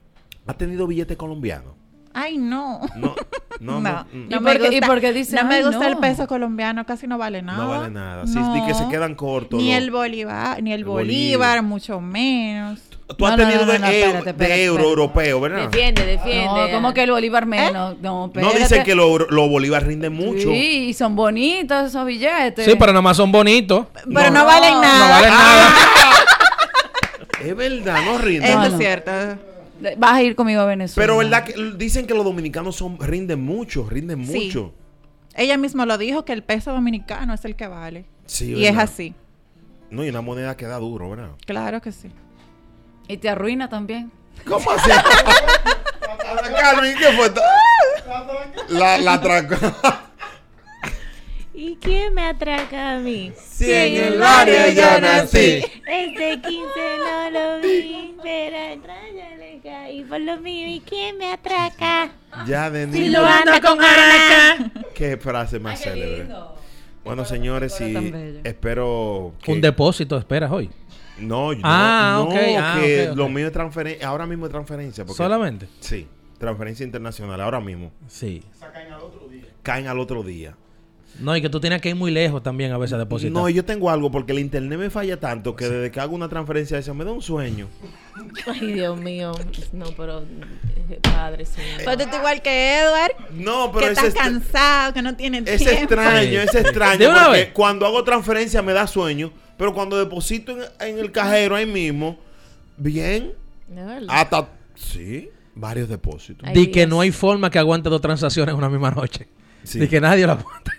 ¿Has tenido billete colombiano? Ay, no. No, no, No, no. mm. no ¿Y me por qué- y gusta, por qué dice, no me "Ay, gusta el no"? peso colombiano, casi no vale nada. No vale nada. Sí, ni que se quedan cortos. Ni el bolívar, ni el, El bolívar, bolívar. mucho menos. Tú has tenido no, de, no, euro, espérate, de espérate, euro espérate. europeo, ¿verdad? Defiende, defiende. No, como que el bolívar menos. No, dicen que los los bolívares rinden mucho. Sí, y son bonitos esos billetes. Sí, pero nada más son bonitos. Pero no, valen no nada. No valen nada. Es verdad, no rinden. Eso es cierto. Vas a ir conmigo a Venezuela. Pero verdad que dicen que los dominicanos son rinden mucho, rinden Sí. mucho. Ella misma lo dijo, que el peso dominicano es el que vale. Sí, y es así. No, y una moneda que da duro, ¿verdad? Claro que sí. Y te arruina también. ¿Cómo así? Ana Carmen, ¿qué fue? La, la atracó. ¿Y quién me atraca a mí? Si en el barrio yo nací. Este 15 no lo vi, pero caí por lo mío. ¿Y quién me atraca? Ya de Si lo anda con Araca. Qué frase más célebre. Bueno, señores, y espero que... Un depósito esperas hoy. No, yo Ah, no, ah, que ok, ok. lo mío es transferencia, ahora mismo es transferencia. Porque, ¿Solamente? Sí, transferencia internacional, ahora mismo. Sí. Caen al otro día. No, y que tú tienes que ir muy lejos también a veces a depositar. No, yo tengo algo porque el internet me falla tanto que desde que hago una transferencia de esa me da un sueño. Ay, Dios mío. No, pero. eh, Padre señor. Pero tú estás igual que Edward, No, que pero está es, estra- cansado, que no tiene es tiempo. extraño, Sí. es extraño. ¿De una porque vez? cuando hago transferencia me da sueño, pero cuando deposito en, en el cajero ahí mismo, bien, De verdad. hasta, sí, varios depósitos. Ay, Di que no hay forma que aguante dos transacciones en una misma noche. Sí. Di que nadie la aguanta.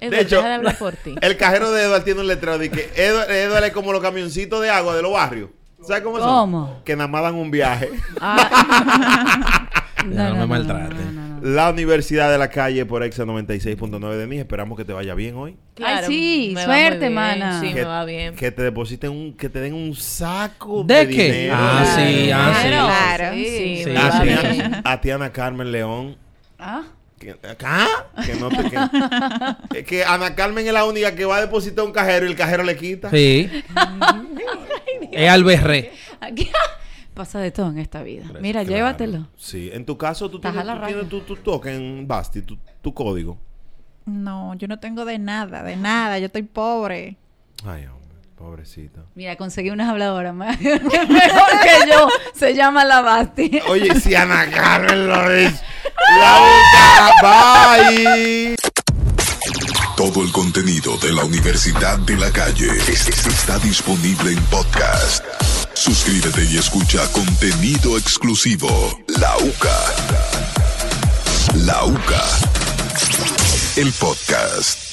Edward, de hecho, deja de hablar por ti. El cajero de Edward tiene un letrero de que Edward, Edward es como los camioncitos de agua de los barrios. ¿Sabes cómo son? ¿Cómo? Que nada más dan un viaje. Ah. No me maltrate. no, no, no. La Universidad de la Calle por Exa 96.9 de mí. Esperamos que te vaya bien hoy. Claro, sí, me va muy suerte, mana. Sí, que, me va bien. que te depositen un, que te den un saco de, ¿De qué? dinero. Ah, sí, ah, sí. Claro. Sí, Sí, Sí, A, sí, Tiana, a Tiana Carmen León. Ah, Que, ¿Ah? que no te que, es que Ana Carmen es la única que va a depositar un cajero y el cajero le quita. Sí. es Alberré. aquí pasa de todo en esta vida. Mira, Claro. llévatelo. Sí, en tu caso tú Estás tienes, a la tú tienes raya. tu, tu token Basti, tu, tu código. No, yo no tengo de nada, de nada. Yo estoy pobre. Ay, hombre, pobrecita. Mira, conseguí unas habladoras más mejor que yo. Se llama la Basti. Oye, si Ana Carmen lo es, la busca, bye. Todo el contenido de la Universidad de la Calle es- es- está disponible en podcast. Suscríbete y escucha contenido exclusivo. La UCA. La UCA. El podcast.